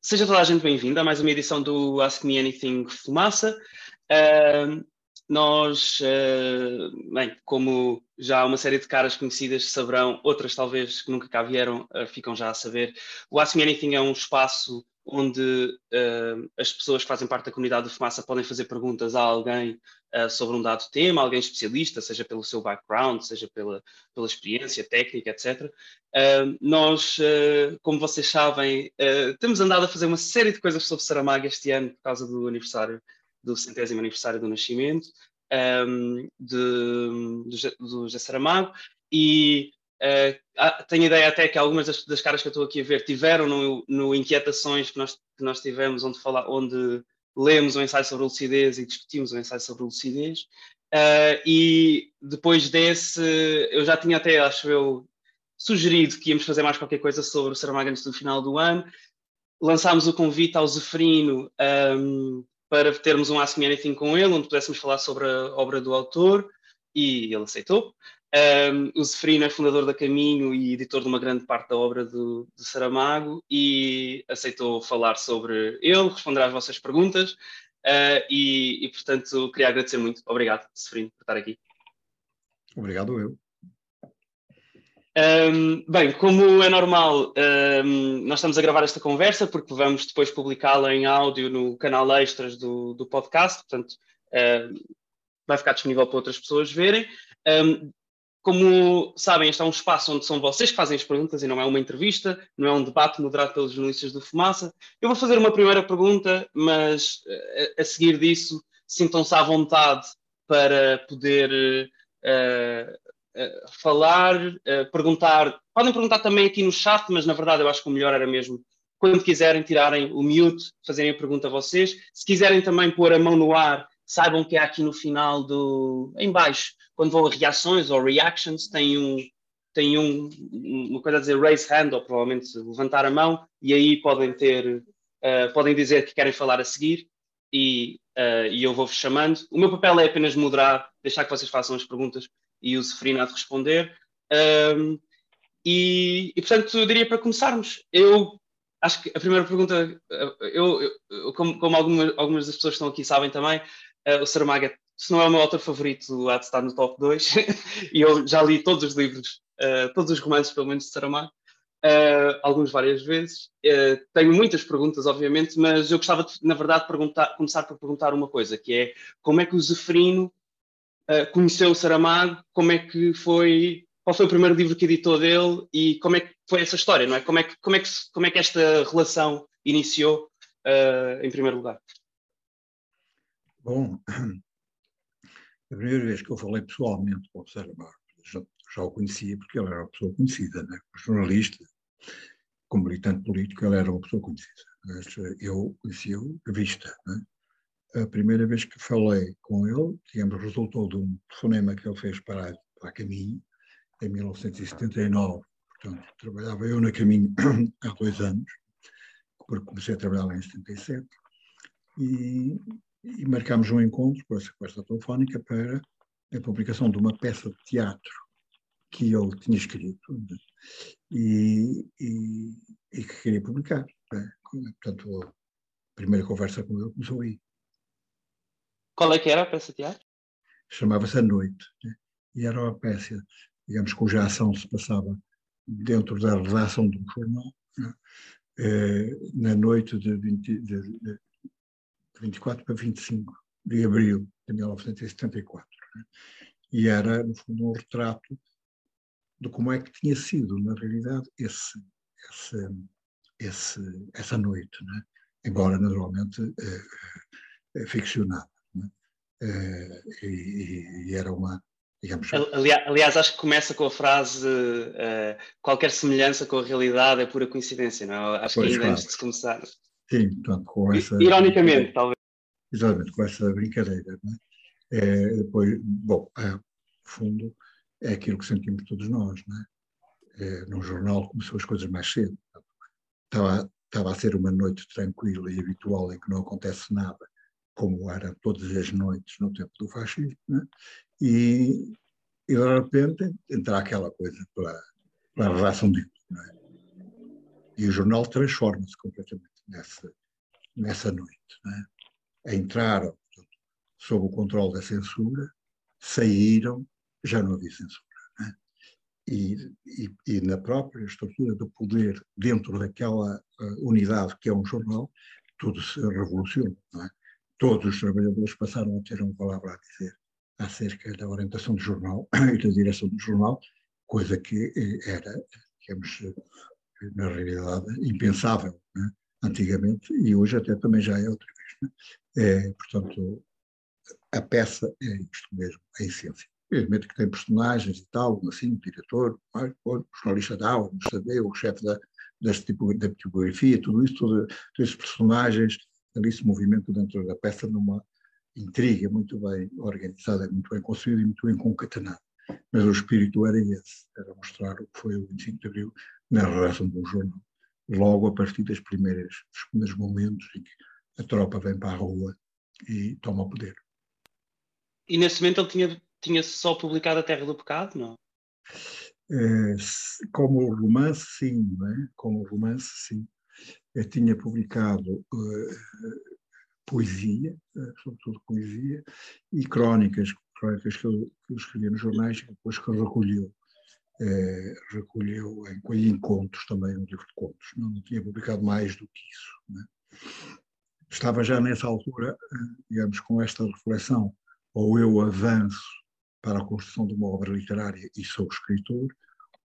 seja toda a gente bem-vinda a mais uma edição do Ask Me Anything Fumaça. Uh, nós, uh, bem, como já uma série de caras conhecidas saberão, outras talvez que nunca cá vieram uh, ficam já a saber, o Ask Me Anything é um espaço onde uh, as pessoas que fazem parte da comunidade do Fumaça podem fazer perguntas a alguém sobre um dado tema, alguém especialista, seja pelo seu background, seja pela, pela experiência técnica, etc. Nós, como vocês sabem, temos andado a fazer uma série de coisas sobre Saramago este ano por causa do aniversário, do centésimo aniversário do nascimento um, de, do, do José Saramago e Uh, tenho ideia até que algumas das, das, caras que eu estou aqui a ver tiveram no, no Inquietações que nós, que nós tivemos, onde, fala, onde lemos o um ensaio sobre lucidez e discutimos o um ensaio sobre lucidez. Uh, e depois desse, eu já tinha até, acho eu, sugerido que íamos fazer mais qualquer coisa sobre o Saramago antes do final do ano. Lançámos o convite ao Zeferino um, para termos um Ask Me Anything com ele, onde pudéssemos falar sobre a obra do autor, e ele aceitou. Um, o Zeferino é fundador da Caminho e editor de uma grande parte da obra do, do Saramago e aceitou falar sobre ele, responder às vossas perguntas uh, e, e, portanto, queria agradecer muito. Obrigado, Zeferino, por estar aqui. Obrigado eu. Um, bem, como é normal, um, nós estamos a gravar esta conversa porque vamos depois publicá-la em áudio no canal Extras do, do podcast, portanto, vai ficar disponível para outras pessoas verem. Um, como sabem, este é um espaço onde são vocês que fazem as perguntas e não é uma entrevista, não é um debate moderado pelos jornalistas do Fumaça. Eu vou fazer uma primeira pergunta, mas a, a seguir disso, sintam-se à vontade para poder uh, falar, uh, perguntar. Podem perguntar também aqui no chat, mas na verdade eu acho que o melhor era mesmo quando quiserem tirarem o mute, fazerem a pergunta a vocês. Se quiserem também pôr a mão no ar, saibam que é aqui no final do. em baixo quando vão a reações ou reactions, tem um, tem um, uma coisa a dizer raise hand, ou provavelmente levantar a mão, e aí podem ter, uh, podem dizer que querem falar a seguir, e, uh, e eu vou-vos chamando. O meu papel é apenas moderar, deixar que vocês façam as perguntas e o de responder. Um, e, e, portanto, eu diria para começarmos. Eu acho que a primeira pergunta, eu, eu como, como algumas, algumas das pessoas que estão aqui sabem também, uh, o Saramago é se não é o meu autor favorito, há de estar no top 2. e eu já li todos os livros, uh, todos os romances, pelo menos, de Saramago, uh, alguns várias vezes. Uh, tenho muitas perguntas, obviamente, mas eu gostava, de, na verdade, perguntar, começar por perguntar uma coisa, que é como é que o Zeferino conheceu o Saramago, como é que foi, qual foi o primeiro livro que editou dele e como é que foi essa história, não é? Como é que, como é que, como é que esta relação iniciou, em primeiro lugar? Bom, a primeira vez que eu falei pessoalmente com o Saramago, já, já o conhecia porque ele era uma pessoa conhecida, né? jornalista, como militante político, ele era uma pessoa conhecida. Mas eh, eu conhecia-o à vista. Né? A primeira vez que falei com ele, digamos, resultou de um telefonema que ele fez para, a Caminho, em 1979. Portanto, trabalhava eu na Caminho há dois anos, porque comecei a trabalhar lá em 77. E e marcámos um encontro com essa, com essa telefónica para a publicação de uma peça de teatro que ele tinha escrito né? e, e, e, que queria publicar. Né? Portanto, a primeira conversa com ele começou aí. Qual é que era a peça de teatro? Chamava-se A Noite. Né? E era uma peça, digamos, cuja ação se passava dentro da redação de um jornal, né? eh, na noite de, 20, de, de 24 para 25 de abril de 1974. Né? E era, no fundo, um retrato de como é que tinha sido, na realidade, esse, esse, esse essa noite, né? embora naturalmente é, é, ficcionada. É, e, e, era uma. Digamos, aliás, aliás, acho que começa com a frase uh, qualquer semelhança com a realidade é pura coincidência, não é? Acho pois, que ainda claro. antes de começar. Sim, portanto, com essa. Ironicamente, talvez. Exatamente, com essa brincadeira. Né? É, depois, bom, é, no fundo, é aquilo que sentimos todos nós. Né? É, no jornal começou as coisas mais cedo. Estava, estava a ser uma noite tranquila e habitual em que não acontece nada, como era todas as noites no tempo do fascismo. Né? E, e, de repente, entra aquela coisa pela, pela redação de. É? E o jornal transforma-se completamente. nessa, nessa noite. É? Entraram portanto, sob o controle da censura, saíram, já não havia censura. É? E, e, e, na própria estrutura do poder, dentro daquela uh, unidade que é um jornal, tudo se revolucionou. É? Todos os trabalhadores passaram a ter uma palavra a dizer acerca da orientação do jornal e da direção do jornal, coisa que eh, era, digamos, eh, na realidade, impensável né? antigamente e hoje até também já é outra vez. Né? É, portanto, a peça é isto mesmo, a essência. Evidentemente que tem personagens e tal, assim, o diretor, o jornalista da aula, o chefe da, tipo, da tipografia, tudo isso, todos esses personagens ali se movimentam dentro da peça numa intriga muito bem organizada, muito bem construída e muito bem concatenada. Mas o espírito era esse, era mostrar o que foi o 25 de Abril na relação do jornal. Logo a partir das primeiras, dos primeiros momentos em que a tropa vem para a rua e toma o poder. E nesse momento ele tinha, tinha só publicado A Terra do Pecado, não? É, como romance, sim, não é? Como romance, sim. Eu tinha publicado uh, poesia, uh, sobretudo poesia, e crónicas, crónicas que eu, que eu escrevia nos jornais, e depois que eu recolheu, uh, recolheu em, em contos também, um livro de contos. Não, não tinha publicado mais do que isso. É? Estava já nessa altura, digamos, com esta reflexão, ou eu avanço para a construção de uma obra literária e sou escritor,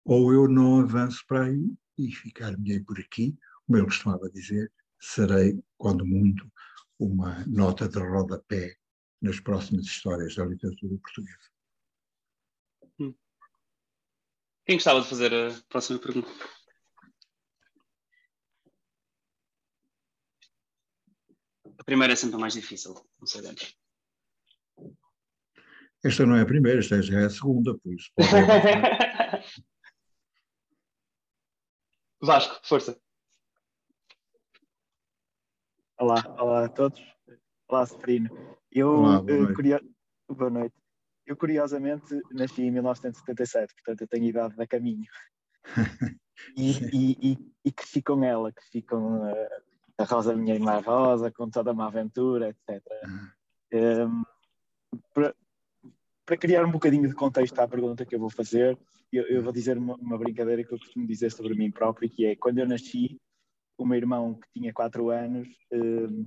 ou eu não avanço para aí e ficar-me por aqui, como ele costumava dizer, serei, quando muito, uma nota de rodapé nas próximas histórias da literatura portuguesa. Hum. Quem gostava de fazer a próxima pergunta? A primeira é sempre a mais difícil, não sei dentro. Esta não é a primeira, esta já é a segunda, por isso. Vasco, força. Olá, olá a todos. Olá, Seferino. Eu, olá, boa, noite. Curio... boa noite. Eu, curiosamente, nasci em 1977, portanto, eu tenho idade da caminho. e, e, e, e, cresci com ela, cresci com uh, a Rosa Minha Irmã Rosa, com toda uma aventura, etc. Um, para, para criar um bocadinho de contexto à pergunta que eu vou fazer, eu, eu vou dizer uma, uma, brincadeira que eu costumo dizer sobre mim próprio, que é, quando eu nasci, o meu irmão, que tinha 4 anos, um,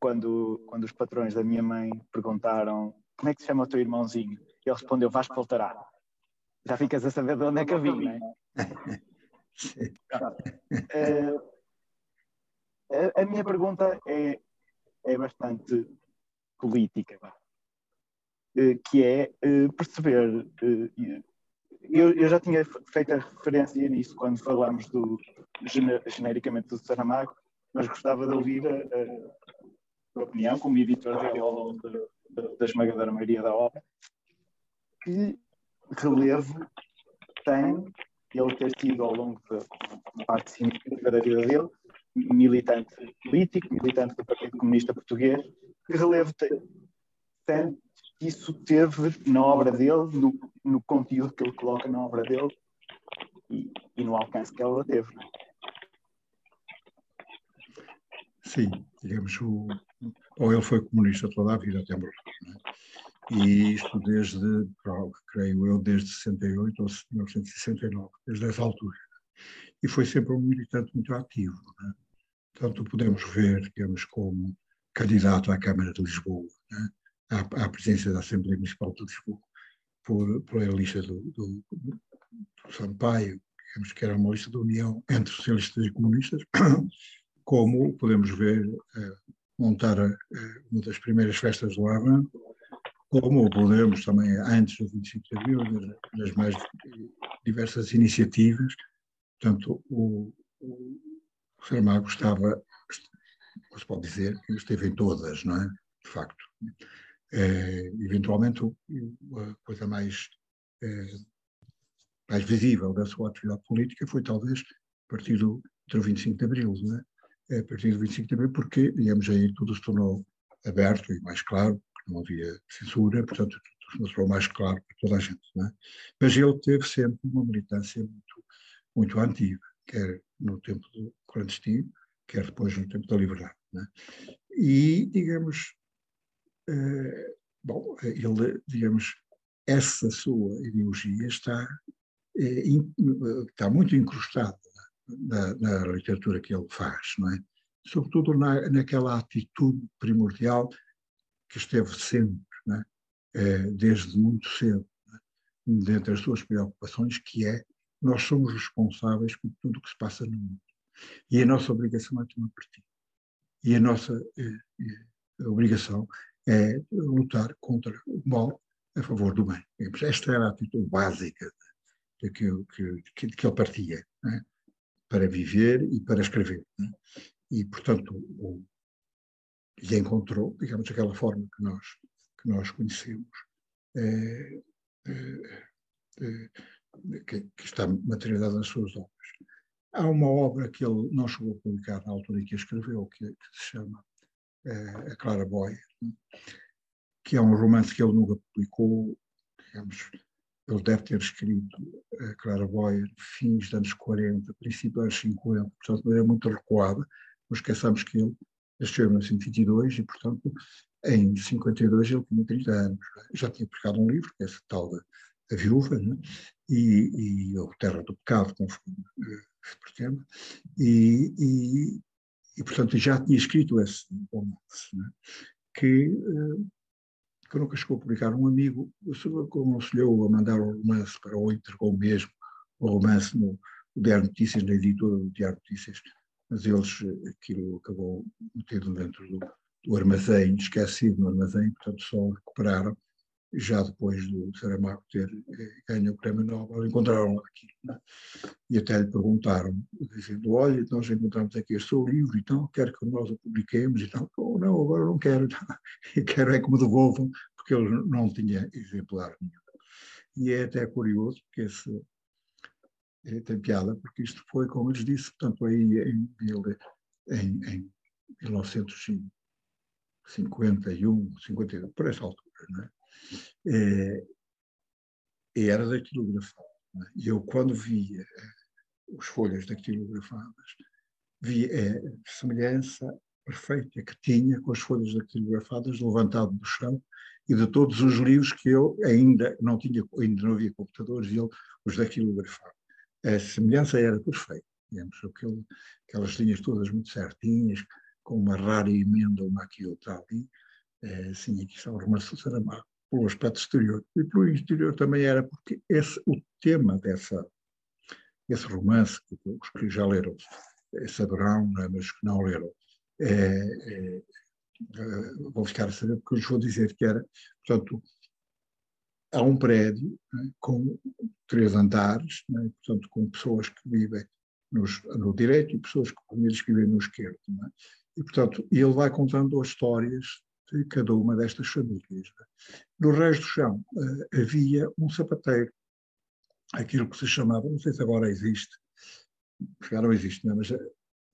quando, quando os patrões da minha mãe perguntaram como é que se chama o teu irmãozinho, ele respondeu, Vasco voltará. Já ficas a saber de onde é que eu vim, não é? uh, a, a minha pergunta é, é bastante política. Eh, que é eh, perceber. Eu, eu, já tinha feito a referência nisso quando falámos do, genericamente do Saramago, mas gostava de ouvir a, a, opinião, como editor dele ao longo da esmagadora maioria da obra, que relevo tem ele ter sido ao longo da parte significativa da vida dele militante político, militante do Partido Comunista Português, que relevo tem, tem isso teve na obra dele, no, no conteúdo que ele coloca na obra dele e, e no alcance que ela teve. É? Sim, digamos, o, ou ele foi comunista toda a vida até morrer. É? E isto desde, creio eu, desde 68 ou 1969, desde essa altura. E foi sempre um militante muito ativo. É? Tanto podemos ver, digamos, como candidato à Câmara de Lisboa, à, à presença da Assembleia Municipal de Lisboa por, por a lista do, do, do Sampaio, digamos que era uma lista de união entre socialistas e comunistas, como podemos ver eh, montar eh, uma das primeiras festas do Avan, como podemos também, antes do 25 de Abril, das mais diversas iniciativas. Portanto, o, o Saramago estava, se pode dizer, esteve em todas, não é? De facto. É, eventualmente, a coisa mais, é, mais visível da sua atividade política foi talvez a partir do, do 25 de Abril, não é? a partir do 25 de Abril, porque, digamos, aí tudo se tornou aberto e mais claro, não havia censura, portanto, tudo se tornou mais claro para toda a gente. Não é? Mas ele teve sempre uma militância muito, muito antiga, quer no tempo do clandestino, quer depois no tempo da liberdade. Né? E, digamos, bom, ele, digamos, essa sua ideologia está, está muito incrustada na, na, literatura que ele faz, não é? Sobretudo na, naquela atitude primordial que esteve sempre, é? desde muito cedo, é? dentre as suas preocupações, que é nós somos responsáveis por tudo o que se passa no mundo. E a nossa obrigação é tomar partido. E a nossa eh, eh, obrigação é lutar contra o mal a favor do bem. Esta era a atitude básica de que, que, que ele partia, né? para viver e para escrever. Né? E, portanto, o, e encontrou, digamos, aquela forma que nós, que nós conhecemos, é, é, é, que, que, está materializada nas suas obras. Há uma obra que ele não chegou a publicar na altura em que a escreveu, que, que se chama A Clara Boia, né? que é um romance que ele nunca publicou, digamos, ele deve ter escrito a Clara Boia fins dos anos 40, princípio dos anos 50, portanto, de maneira muito recuada, não esqueçamos que ele nasceu em 1922 e, portanto, em 52 ele tinha 30 anos. Já tinha publicado um livro, que é esse tal da, Viúva, né? e, e o Terra do Pecado, conforme se pretende, e, e, e, portanto, já tinha escrito esse romance, né? que, eh, que nunca chegou a publicar. Um amigo aconselhou a mandar o romance para o entregou mesmo o romance no, no Diário Notícias, na editora do Diário Notícias, mas eles, aquilo acabou metido dentro do, do armazém, esquecido no armazém, portanto só recuperaram já depois do Saramago ter eh, ganho o Prémio Nobel, encontraram aquilo. Né? E até lhe perguntaram, dizendo: Olha, nós encontramos aqui este seu livro, então quer que nós o publiquemos? E tal. Oh, não, agora não quero. E quero é que me devolvam, porque ele não tinha exemplar nenhum. E é até curioso, porque esse. É, tem piada, porque isto foi, como lhes disse, portanto, aí em, em, em 1951, 52, por essa altura, não é? É, era datilografado. É? E eu, quando via eh, as folhas dactilografadas, via a semelhança perfeita que tinha com as folhas dactilografadas levantado do chão e de todos os livros que eu ainda não tinha, ainda não havia computadores e ele os dactilografava. A semelhança era perfeita, digamos, aquele, aquelas linhas todas muito certinhas, com uma rara emenda, uma aqui outra ali, é, assim, aqui está o romance do Saramago pelo aspecto exterior. E pelo interior também era porque esse, o tema dessa, esse romance, que os que já leram saberão, é? mas que não leram, é, é, é, vão ficar a saber, porque eu lhes vou dizer que era, portanto, há um prédio né, com três andares, né, portanto, com pessoas que vivem nos, no direito e pessoas que vivem no esquerdo. Né, e, portanto, ele vai contando as histórias de cada uma destas famílias. No resto do chão uh, havia um sapateiro, aquilo que se chamava, não sei se agora existe, já não existe, não, é? mas uh,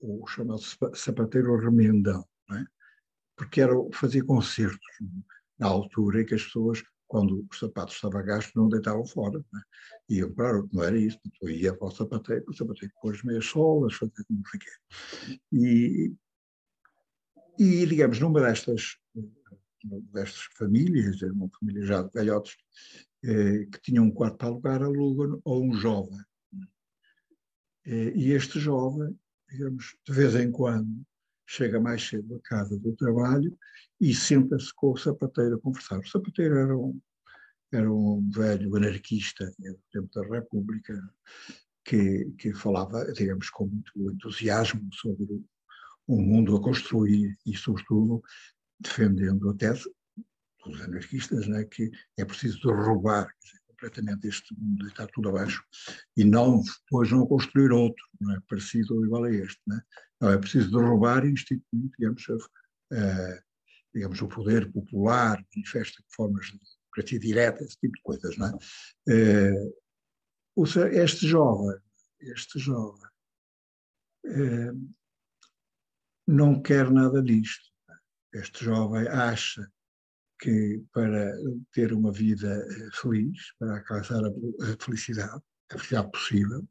o chamado sapateiro remendão, é? porque era, fazia concertos na altura em que as pessoas, quando o sapato estava gasto, não deitavam fora. Não é? Iam para, não era isso, então ia para o sapateiro, o sapateiro pôs as meias solas, fazia não sei o. E, e, digamos, numa destas, destas famílias, uma família já de velhotes, eh, que tinha um quarto para alugar, alugam a um jovem. Eh, e este jovem, digamos, de vez em quando, chega mais cedo à casa do trabalho e senta-se com o sapateiro a conversar. O sapateiro era um, era um velho anarquista do tempo da República que, que falava, digamos, com muito entusiasmo sobre um mundo a construir e, sobretudo, defendendo a tese dos anarquistas, né, que é preciso derrubar dizer, completamente este mundo está tudo abaixo e não depois não construir outro, não é parecido ou igual a este, né? Não é preciso derrubar e instituir, digamos, uh, digamos o poder popular, manifesta formas de democracia direta, esse tipo de coisas, não é? Uh, este jovem, este jovem uh, não quer nada disto. Este jovem acha que para ter uma vida eh, feliz, para alcançar a felicidade, a felicidade possível,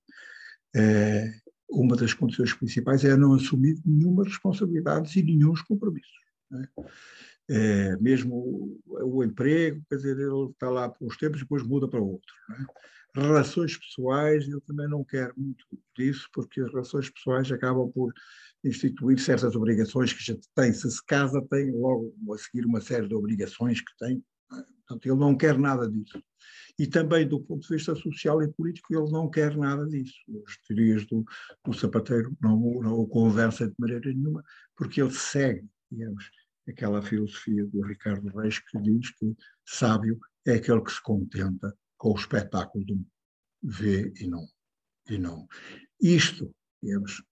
é, uma das condições principais é não assumir nenhuma responsabilidade e nenhum compromissos. É? É, mesmo o, emprego, quer dizer, ele está lá por uns tempos e depois muda para outro. É? Relações pessoais, eu também não quero muito disso, porque as relações pessoais acabam por instituir certas obrigações que gente tem. Se se casa, tem logo a seguir uma série de obrigações que tem. É? Portanto, ele não quer nada disso. E também do ponto de vista social e político, ele não quer nada disso. As teorias do, do Sapateiro não, não o conversam de maneira nenhuma, porque ele segue, digamos, aquela filosofia do Ricardo Reis que diz que sábio é aquele que se contenta com o espetáculo do vê e não. E não. Isto, digamos,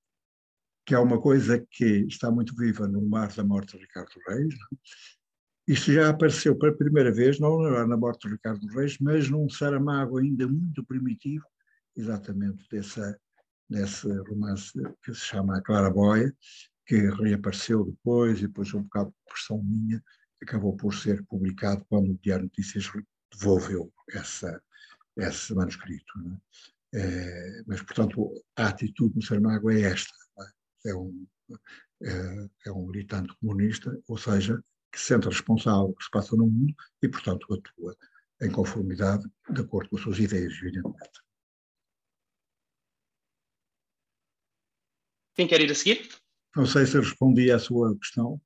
que é uma coisa que está muito viva no mar da morte de Ricardo Reis, não? Isto já apareceu pela primeira vez, não na morte de Ricardo Reis, mas num Saramago ainda muito primitivo, exatamente dessa, desse romance que se chama A Claraboia, que reapareceu depois, e depois um bocado de pressão minha, acabou por ser publicado quando o Diário Notícias devolveu essa, esse manuscrito. É? É, mas, portanto, a atitude do Saramago é esta. É? um, é, é um militante comunista, ou seja, que se sente responsável do que se passa no mundo e, portanto, atua em conformidade, de acordo com as suas ideias, evidentemente. Quem quer ir a seguir? Não sei se respondi à sua questão.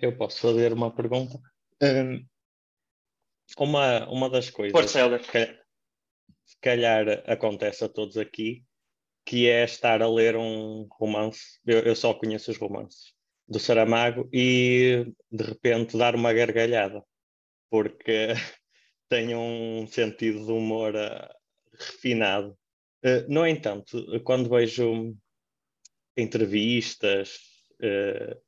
Eu posso fazer uma pergunta. Um, uma, uma das coisas que se calhar acontece a todos aqui que é estar a ler um romance, eu, eu só conheço os romances, do Saramago e de repente dar uma gargalhada, porque tem um sentido de humor uh, refinado. Uh, no entanto, quando vejo entrevistas uh,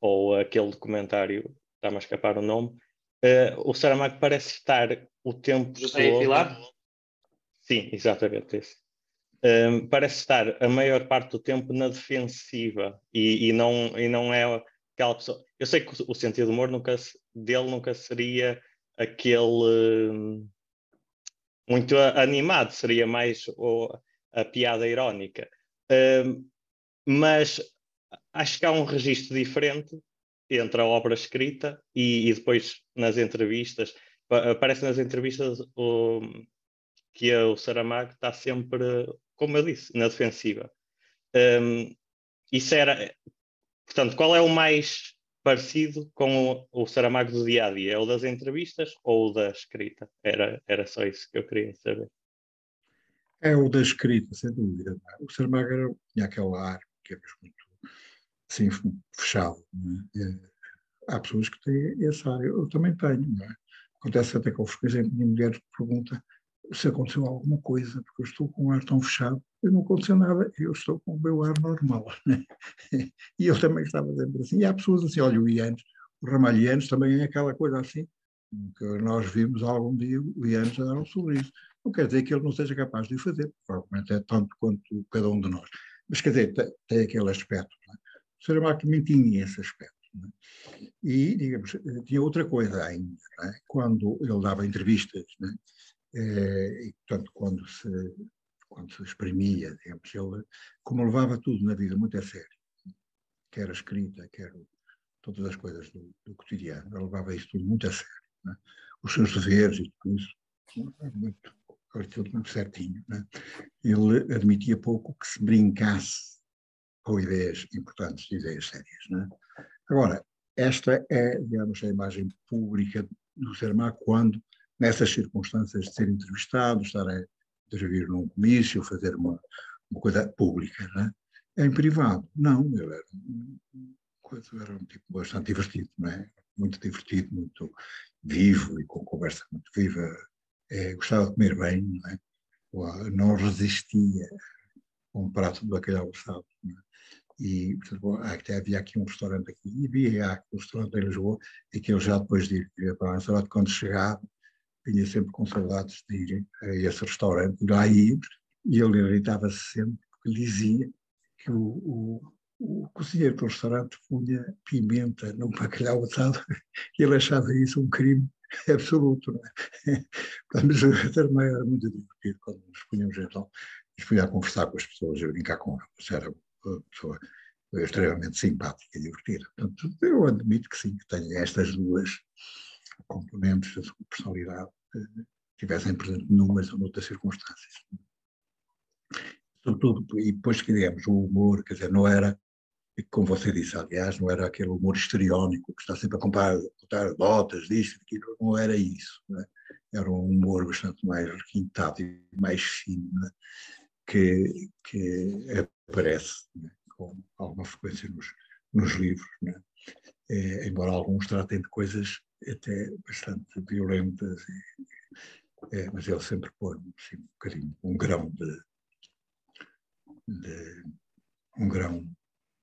ou aquele documentário, está-me a escapar o nome, o Saramago parece estar o tempo José todo... Pilar? Sim, exatamente esse um, parece estar a maior parte do tempo na defensiva e, e, não, e não é aquela pessoa. Eu sei que o, sentido do humor nunca, dele nunca seria aquele um, muito animado, seria mais o, a piada irónica. Um, mas acho que há um registro diferente entre a obra escrita e, e depois nas entrevistas. Aparece nas entrevistas o, que o Saramago está sempre como eu disse, na defensiva. Um, isso era. Portanto, qual é o mais parecido com o, o Saramago do dia a dia? É o das entrevistas ou o da escrita? Era, era só isso que eu queria saber. É o da escrita, sem dúvida. O Saramago tinha aquele ar que é muito assim, fechado. É? Há pessoas que têm esse ar, eu também tenho. É? Acontece até com frequência, a minha mulher pergunta se aconteceu alguma coisa, porque eu estou com o ar tão fechado, eu não aconteceu nada, eu estou com o meu ar normal. Né? E eu também estava sempre assim. E há pessoas assim, olha, o Ianes, o Ramalhianos também é aquela coisa assim, que nós vimos algum dia o Ianes a dar um sorriso. Não quer dizer que ele não seja capaz de o fazer, provavelmente é tanto quanto cada um de nós. Mas quer dizer, tem, tem aquele aspecto. Não é? Saramago também tinha esse aspecto. É? E, digamos, tinha outra coisa ainda. É? Quando ele dava entrevistas, é? Eh, e, portanto, quando se, quando se exprimia, digamos, ele, como levava tudo na vida muito a sério, quer a escrita, quer todas as coisas do, do cotidiano, ele levava isso tudo muito a sério. Os seus deveres e tudo isso, muito, muito certinho. Ele admitia pouco que se brincasse com ideias importantes, ideias sérias. Né? Agora, esta é, digamos, a imagem pública do Saramago quando nessas circunstâncias de ser entrevistado, estar a intervir num comício, fazer uma, uma coisa pública. É? Em privado, não, eu era era um tipo bastante divertido, não é? muito divertido, muito vivo e com conversa muito viva. É, gostava de comer bem, não, é? não resistia a um prato de bacalhau assado. É? E portanto, até havia aqui um restaurante aqui, e havia um restaurante em Lisboa, e que eu já depois de ir para o restaurante, quando chegava, vinha sempre com saudades de ir a esse restaurante, lá íamos, e ele irritava-se sempre, porque dizia que o, o, o cozinheiro do restaurante punha pimenta no bacalhau assado, e ele achava isso um crime, absoluto. Não é? Mas era muito divertido quando nos punhamos então, nos punha a conversar com as pessoas, a brincar com elas. Era uma pessoa extremamente simpática e divertida. Portanto, eu admito que sim, que tenho estas duas componentes da sua personalidade que tivessem presente numas ou noutras circunstâncias. Sobretudo, e depois que digamos, o humor, quer dizer, não era e como você disse, aliás, não era aquele humor histriónico que está sempre a comprar, contar notas, disto, daquilo, não era isso. Não é? Era um humor bastante mais requintado e mais fino, é? Que, que aparece é? com alguma frequência nos, nos livros, é? é, embora alguns tratem de coisas até bastante violentas, e, é, mas ele sempre põe assim, um bocadinho, um grão de, de um grão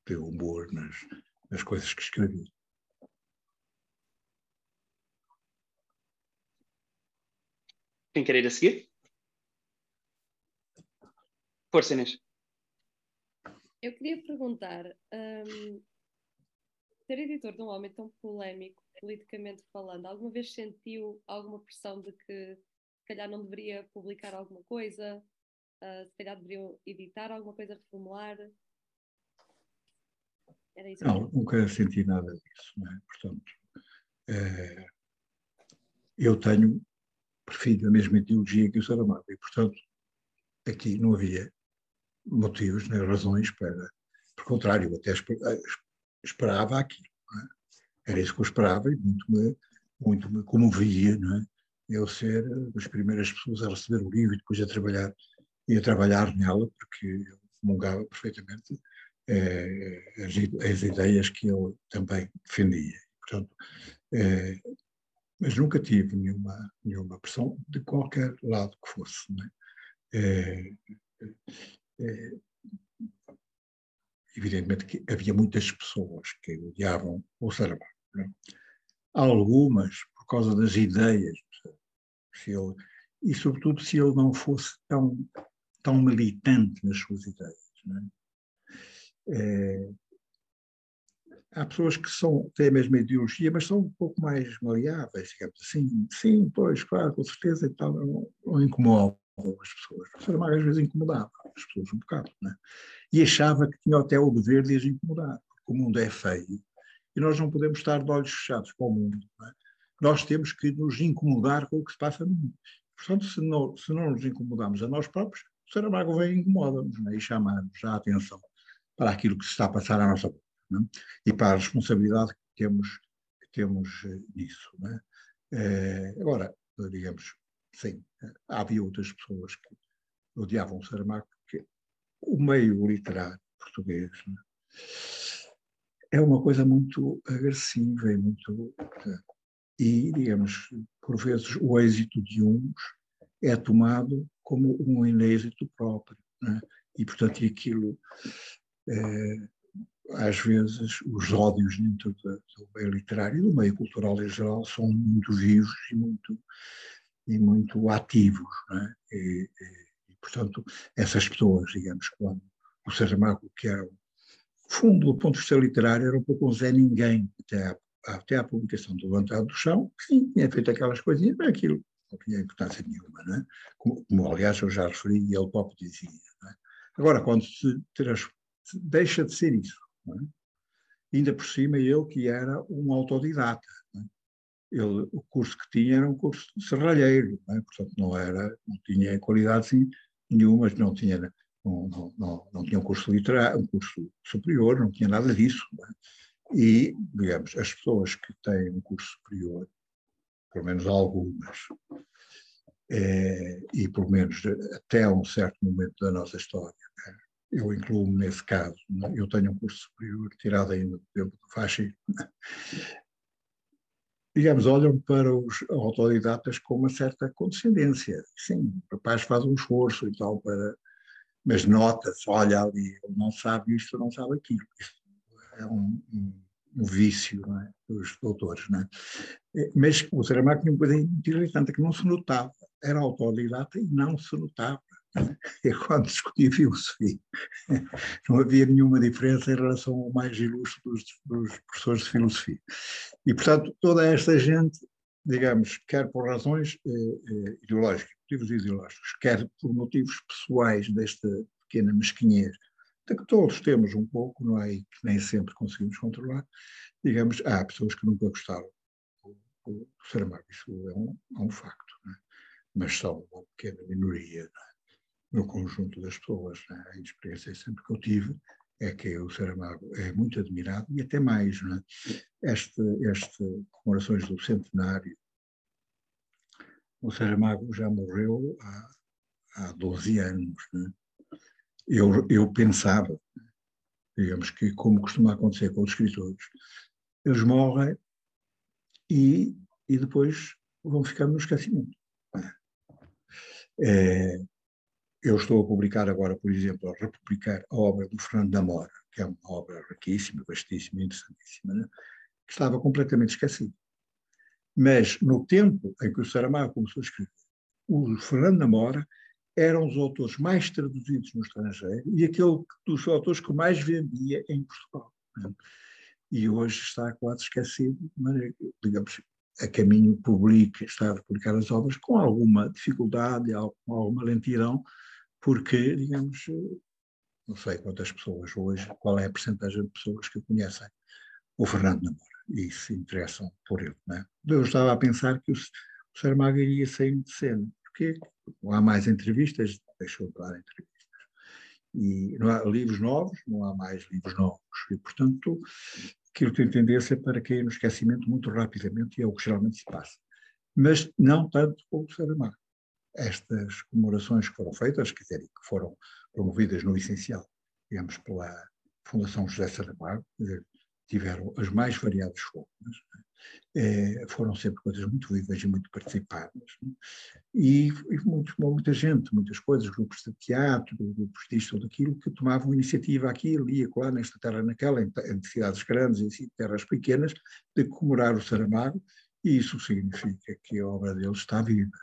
de humor nas, nas coisas que escrevi. Quem quer ir a seguir? Força, Inês. Eu queria perguntar, um, ser editor de um homem tão polémico, politicamente falando, alguma vez sentiu alguma pressão de que se calhar não deveria publicar alguma coisa, uh, se calhar deveriam editar alguma coisa, reformular? Era isso não, nunca senti nada disso. É? Portanto, é, eu tenho, prefiro a mesma ideologia que o Saramago e, portanto, aqui não havia motivos nem razões para. Por contrário, até esperava aquilo. É? Era isso que eu esperava e muito me, muito me comovia, não é? Eu ser das primeiras pessoas a receber o livro e depois a trabalhar e a trabalhar nela, porque eu comungava perfeitamente eh, as, as, ideias que eu também defendia. Portanto, eh, mas nunca tive nenhuma, nenhuma pressão de qualquer lado que fosse. É? É, evidentemente que havia muitas pessoas que odiavam o Saramago. É? Algumas por causa das ideias, se ele, e sobretudo se ele não fosse tão, tão militante nas suas ideias. É, há pessoas que são, têm a mesma ideologia, mas são um pouco mais maleáveis, digamos assim. Sim, pois, claro, com certeza e tal, não, não incomodam as pessoas. O Saramago às vezes incomodava as pessoas um bocado, né? e achava que tinha até o dever de as incomodar, porque o mundo é feio e nós não podemos estar de olhos fechados para o mundo. É? Nós temos que nos incomodar com o que se passa no mundo. Portanto, se não, se não nos incomodamos a nós próprios, o Saramago vem e incomoda-nos né? e chama-nos a atenção para aquilo que se está a passar à nossa volta é? e para a responsabilidade que temos, que temos eh, nisso. É? É, agora, digamos, sim, havia outras pessoas que odiavam Saramago porque o meio literário português é uma coisa muito agressiva e muito. E, digamos, por vezes o êxito de uns é tomado como um inêxito próprio. E, portanto, aquilo é, às vezes os ódios dentro do meio literário e do meio cultural em geral são muito vivos e muito, e muito ativos. É? E, e, portanto, essas pessoas, digamos, quando o Saramago, que era, fundo, do ponto de vista literário, era um pouco um Zé Ninguém, até à, até à publicação do Levantado do Chão, sim, tinha feito aquelas coisinhas, mas aquilo não tinha importância nenhuma, não é? como, como, aliás eu já referi e ele próprio dizia. É? Agora, quando se transforma deixa de ser isso. É? Ainda por cima, ele que era um autodidata. É? Ele, o curso que tinha era um curso de serralheiro, é? portanto não era, não tinha qualidade assim, nenhuma, não tinha, não, não, não, não, tinha um curso literário, um curso superior, não tinha nada disso. É? E, digamos, as pessoas que têm um curso superior, pelo menos algumas, é, e pelo menos até um certo momento da nossa história, né? eu incluo-me nesse caso. É? Eu tenho um curso superior tirado ainda do tempo do fascismo. Digamos, olham para os autodidatas com uma certa condescendência. Sim, o rapaz faz um esforço e tal, para... mas nota-se, olha ali, ele não sabe isto, não sabe aquilo. Isto é um, um, um vício é? dos doutores. É? é mas o Saramago tinha coisa muito irritante, que não se notava. Era autodidata e não se notava. E quando discutia filosofia, não havia nenhuma diferença em relação ao mais ilustre dos, dos professores de filosofia. E, portanto, toda esta gente digamos, quer por razões eh, eh, ideológicas, motivos ideológicos, quer por motivos pessoais desta pequena mesquinhez, de que todos temos um pouco, não é? E que nem sempre conseguimos controlar, digamos, há pessoas que nunca gostaram do, Saramago, isso é um, é um facto, é? mas são uma pequena minoria é? No conjunto das pessoas. É? A experiência sempre que eu tive é que o Saramago é muito admirado e até mais, não é? Este, este comemorações do centenário, o Saramago já morreu há, há 12 anos, não é? Eu, eu pensava, digamos que como costuma acontecer com os escritores, eles morrem e, e depois vão ficando no esquecimento. É, eu estou a publicar agora, por exemplo, a republicar a obra do Fernando da Mora, que é uma obra riquíssima, vastíssima, interessantíssima, né? que estava completamente esquecida. Mas no tempo em que o Saramago começou a escrever, o Fernando da Mora eram os autores mais traduzidos no estrangeiro e aquele dos autores que mais vendia em Portugal. Né? E hoje está quase esquecido, digamos, a caminho publica, está a publicar as obras com alguma dificuldade, com alguma lentidão, porque, digamos, não sei quantas pessoas hoje, qual é a percentagem de pessoas que conhecem o Fernando Namora e se interessam por ele. Não é? Eu estava a pensar que o, o Saramago iria sair de cena, porque não há mais entrevistas, deixou de dar entrevistas. E não há livros novos, não há mais livros novos. E, portanto, aquilo tem tendência para cair no esquecimento muito rapidamente, e é o que geralmente se passa. Mas não tanto como o Saramago estas comemorações que foram feitas, quer dizer, que foram promovidas no essencial, digamos, pela Fundação José Saramago, tiveram as mais variadas formas, é, foram sempre coisas muito vivas e muito participadas, e, e muito, muita gente, muitas coisas, grupos de teatro, grupos disto ou daquilo, que tomavam iniciativa aqui, ali, acolá, nesta terra, naquela, em, em cidades grandes e em terras pequenas, de comemorar o Saramago, e isso significa que a obra dele está viva.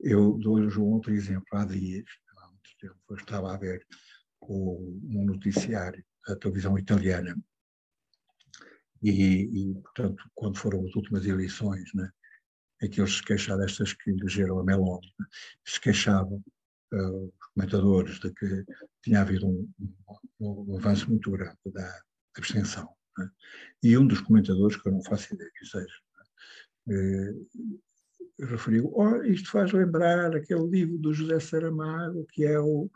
Eu dou-lhes um outro exemplo. Há dias, há muito tempo, eu estava a ver um noticiário da televisão italiana e, e, portanto, quando foram as últimas eleições, né, em que eles se queixaram, estas que elegeram a Meloni, né, se queixavam, uh, os comentadores, de que tinha havido um, um, um avanço muito grande da abstenção. Né, e um dos comentadores, que eu não faço ideia que seja, né, referiu, oh, isto faz lembrar aquele livro do José Saramago, que é o,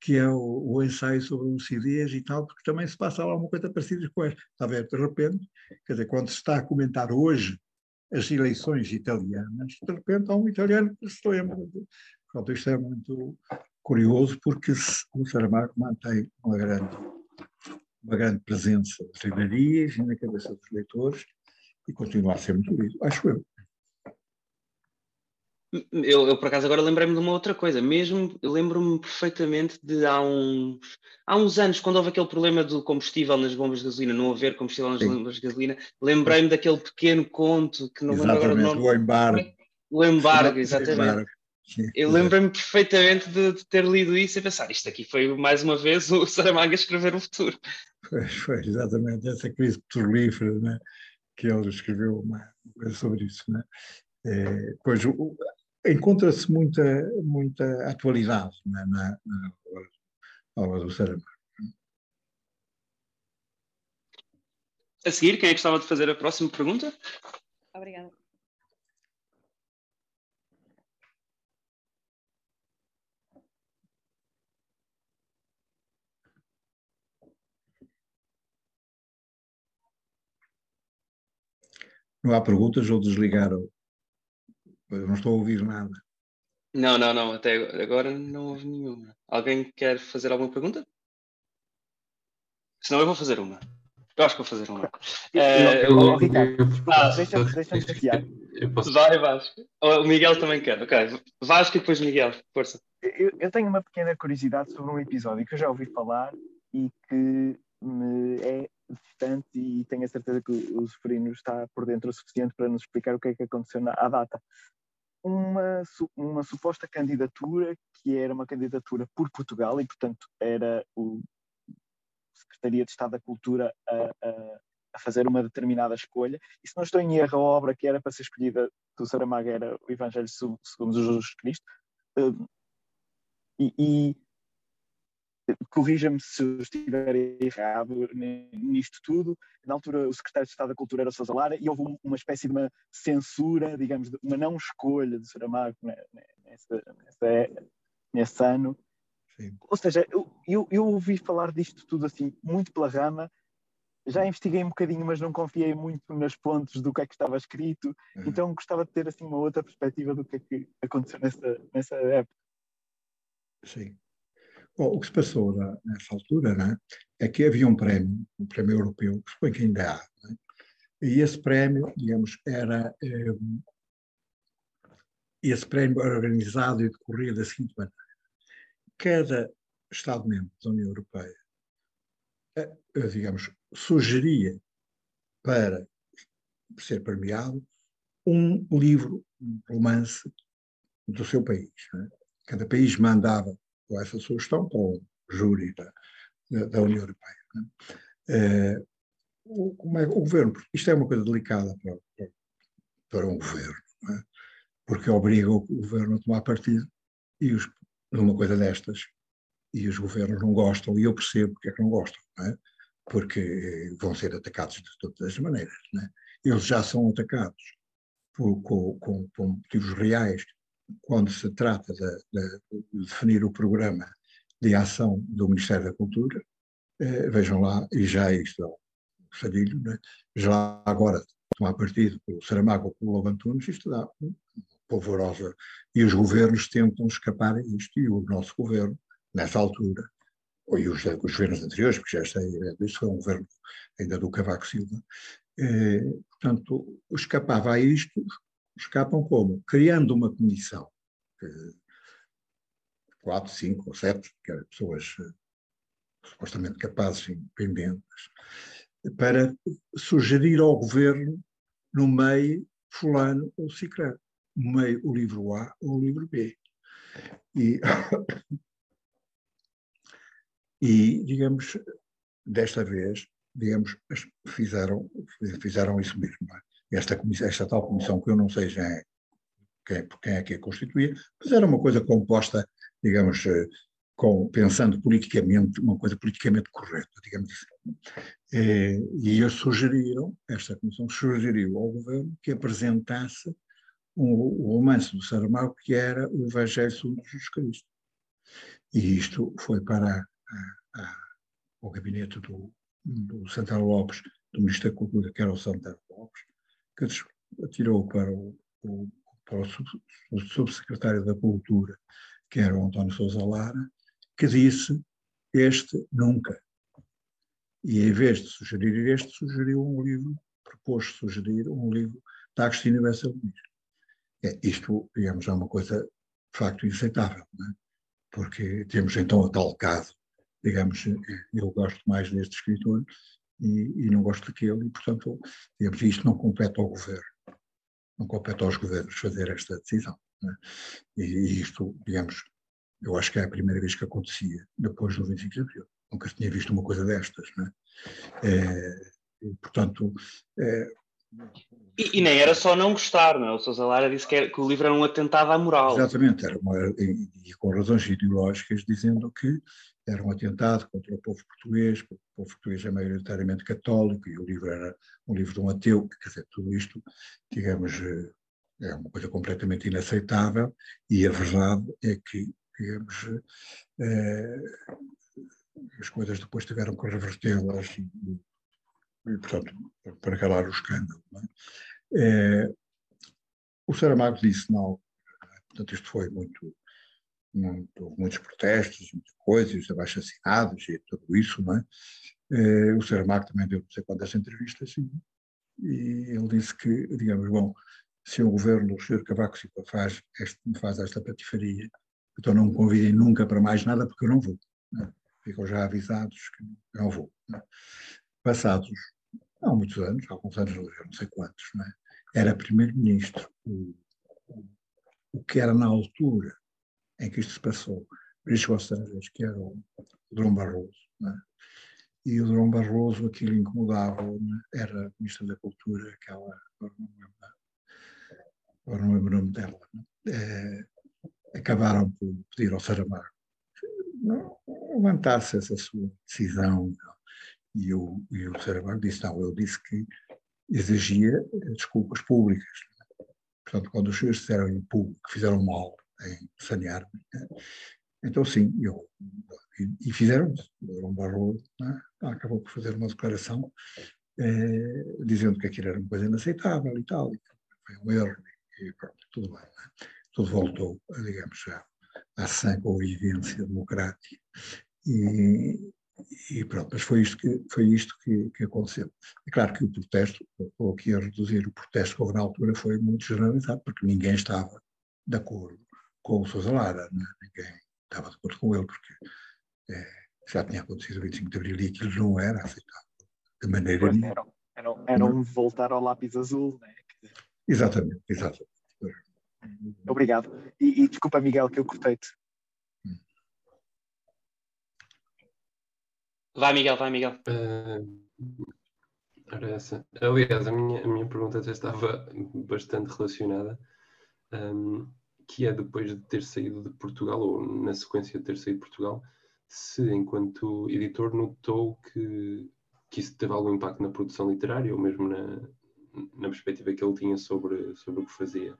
que é o, o, ensaio sobre lucidez e tal, porque também se passa lá uma coisa parecida com esta. Está a ver, de repente, quer dizer, quando se está a comentar hoje as eleições italianas, de repente há um italiano que se lembra. De, pronto, isto é muito curioso, porque o Saramago mantém uma grande, uma grande presença nas livrarias e na cabeça dos leitores e continua a ser muito lido, acho eu. Eu, eu, por acaso agora lembrei-me de uma outra coisa, mesmo lembro-me perfeitamente de há uns, há uns anos, quando houve aquele problema do combustível nas bombas de gasolina, não haver combustível nas Sim. bombas de gasolina, lembrei-me daquele pequeno conto que não exatamente, lembro agora o nome. O embargo. O embargo, exatamente. Eu lembrei-me perfeitamente de, de, ter lido isso e pensar, isto aqui foi mais uma vez o Saramago a escrever o futuro. Foi, foi exatamente essa crise petrolífera né, que ele escreveu uma, sobre isso. Né? É, pois encontra-se muita, muita atualidade na, na, na obra do Saramago. A seguir, quem é que estava de fazer a próxima pergunta? Obrigada. Não há perguntas ou desligaram eu não estou a ouvir nada. Não, não, não. Até agora não houve nenhuma. Alguém quer fazer alguma pergunta? Senão eu vou fazer uma. Eu acho que vou fazer uma. Eh, deixa-me deixa Vai, Vasco. O Miguel também quer. Ok. Vasco e depois Miguel. Força. Eu, eu, tenho uma pequena curiosidade sobre um episódio que eu já ouvi falar e que me é distante e tenho a certeza que o Seferino está por dentro o suficiente para nos explicar o que é que aconteceu na, à data uma, uma suposta candidatura que era uma candidatura por Portugal e, portanto, era o Secretaria de Estado da Cultura a, a, a fazer uma determinada escolha. E se não estou em erro, a obra que era para ser escolhida do Saramago era o Evangelho segundo Jesus Cristo. Uh, e, e corrija-me se eu estiver errado nisto tudo. Na altura, o secretário de Estado da Cultura era Sousa Lara e houve uma espécie de uma censura, digamos, uma não escolha de Saramago nesse, nesse, nesse ano. Sim. Ou seja, eu, eu, eu, ouvi falar disto tudo assim, muito pela rama. Já investiguei um bocadinho, mas não confiei muito nas fontes do que é que estava escrito. Uhum. Então gostava de ter assim uma outra perspectiva do que é que aconteceu nessa, nessa época. Sim. Bom, o que se passou na, nessa altura né, é que havia um prémio, um prémio europeu, que suponho que ainda há, né, e esse prémio, digamos, era. Eh, esse prémio era organizado e decorria da seguinte maneira: cada Estado-membro da União Europeia, eh, eh, digamos, sugeria para ser premiado um livro, um romance do seu país. Né? Cada país mandava com essa sugestão para o júri da, da União Europeia. Né? É, o, é, o governo, isto é uma coisa delicada para, para, um governo, é? porque obriga o governo a tomar partido e os, numa coisa destas, e os governos não gostam, e eu percebo porque é que não gostam, é? porque vão ser atacados de todas as maneiras. É? Eles já são atacados por, com, com, com motivos reais quando se trata de, de, definir o programa de ação do Ministério da Cultura, eh, vejam lá, e já isto é um sadilho, né? já agora tomar partido pelo Saramago ou pelo Lobo Antunes, isto dá uma polvorosa. E os governos tentam escapar a isto, e o nosso governo, nessa altura, e os, os governos anteriores, porque já sei, isto foi um governo ainda do Cavaco Silva, eh, portanto, escapava a isto, escapam como? Criando uma comissão, quatro, cinco ou sete, pessoas eh, supostamente capazes e independentes, para sugerir ao governo no meio fulano ou ciclano, no meio o livro A ou o livro B. E, e digamos, desta vez, digamos, fizeram, fizeram isso mesmo. É? Esta, esta tal comissão, que eu não sei quem, quem é que a constituía, mas era uma coisa composta, digamos, eh, com, pensando politicamente, uma coisa politicamente correta, digamos assim. Eh, e eles sugeriram, esta comissão sugeriu ao governo que apresentasse um, o romance do Saramago, que era o Evangelho segundo Jesus Cristo. E isto foi para a, a, gabinete do, do Santana Lopes, do Ministro da Cultura, que era o Santana Lopes, que atirou para o, o, para o subsecretário da Cultura, que era o António Sousa Lara, que disse este nunca. E em vez de sugerir este, sugeriu um livro, propôs sugerir um livro da Agostina Bessa Luís. É, isto, digamos, é uma coisa de facto inaceitável, é? porque temos então a tal caso, digamos, eu gosto mais deste escritor, e, e não gosto daquele, e, portanto, digamos, isto não compete ao governo, não compete aos governos fazer esta decisão. É? E, e, isto, digamos, eu acho que é a primeira vez que acontecia depois do 25 de Abril. Nunca tinha visto uma coisa destas. É? É, e, portanto, é, e, e, nem era só não gostar, não é? O Sousa Lara disse que, era, que, o livro era um atentado à moral. Exatamente, era uma, e, e, com razões ideológicas, dizendo que era um atentado contra o povo português, porque o povo português é maioritariamente católico e o livro era um livro de um ateu, quer dizer, tudo isto, digamos, eh, é uma coisa completamente inaceitável e a verdade é que, digamos, é, as coisas depois tiveram que revertê-las e, e, portanto, para calar o escândalo. É? É, o Saramago disse, não, portanto, isto foi muito muito, muitos protestos, muitas coisas, abaixo assinados e tudo isso, não é? Eh, o Sr. Marco também deu não sei quantas entrevistas e, e ele disse que, digamos, bom, se o governo do Sr. Cavaco Silva faz, este, faz esta patifaria, então não me convidem nunca para mais nada porque eu não vou. Não é? Ficam já avisados que não vou. Não é? Passados há muitos anos, alguns anos, não sei quantos, não é? era primeiro-ministro. O, o que era na altura em que isto se passou, Luís Gonçalves, que era o Dom Barroso, é? e o Dom Barroso, aquilo incomodava era a Ministra da Cultura, aquela, agora não lembro, o nome dela, é, acabaram por pedir ao Saramago levantasse essa sua decisão. Não. E o, e o Saramago disse, não, eu disse que exigia desculpas públicas. Portanto, quando os senhores disseram em público que fizeram mal em sanear-me, né? então sim, eu, e, e fizeram. O Dom Barroso né? acabou por fazer uma declaração eh, dizendo que aquilo era uma coisa inaceitável e tal, e foi um erro, e pronto, tudo bem. Né? Tudo voltou, digamos, já à sã convivência democrática. E, e pronto, mas foi isto que, foi isto que, que aconteceu. É claro que o protesto, ou aqui a reduzir, o protesto que houve na altura foi muito generalizado, porque ninguém estava de acordo com o Sousa Lara, né? ninguém estava de acordo com ele, porque é, já tinha acontecido o 25 de Abril e aquilo não era aceitável de maneira nenhuma. Era, era, era um voltar ao lápis azul, né? Exatamente, exatamente. Obrigado. E, e desculpa, Miguel, que eu cortei-te. Vai, Miguel, vai, Miguel. Uh, essa. Aliás, a minha, a minha pergunta já estava bastante relacionada, um, que é depois de ter saído de Portugal, ou na sequência de ter saído de Portugal, se enquanto editor notou que, que isso teve algum impacto na produção literária, ou mesmo na, na perspectiva que ele tinha sobre, sobre o que fazia.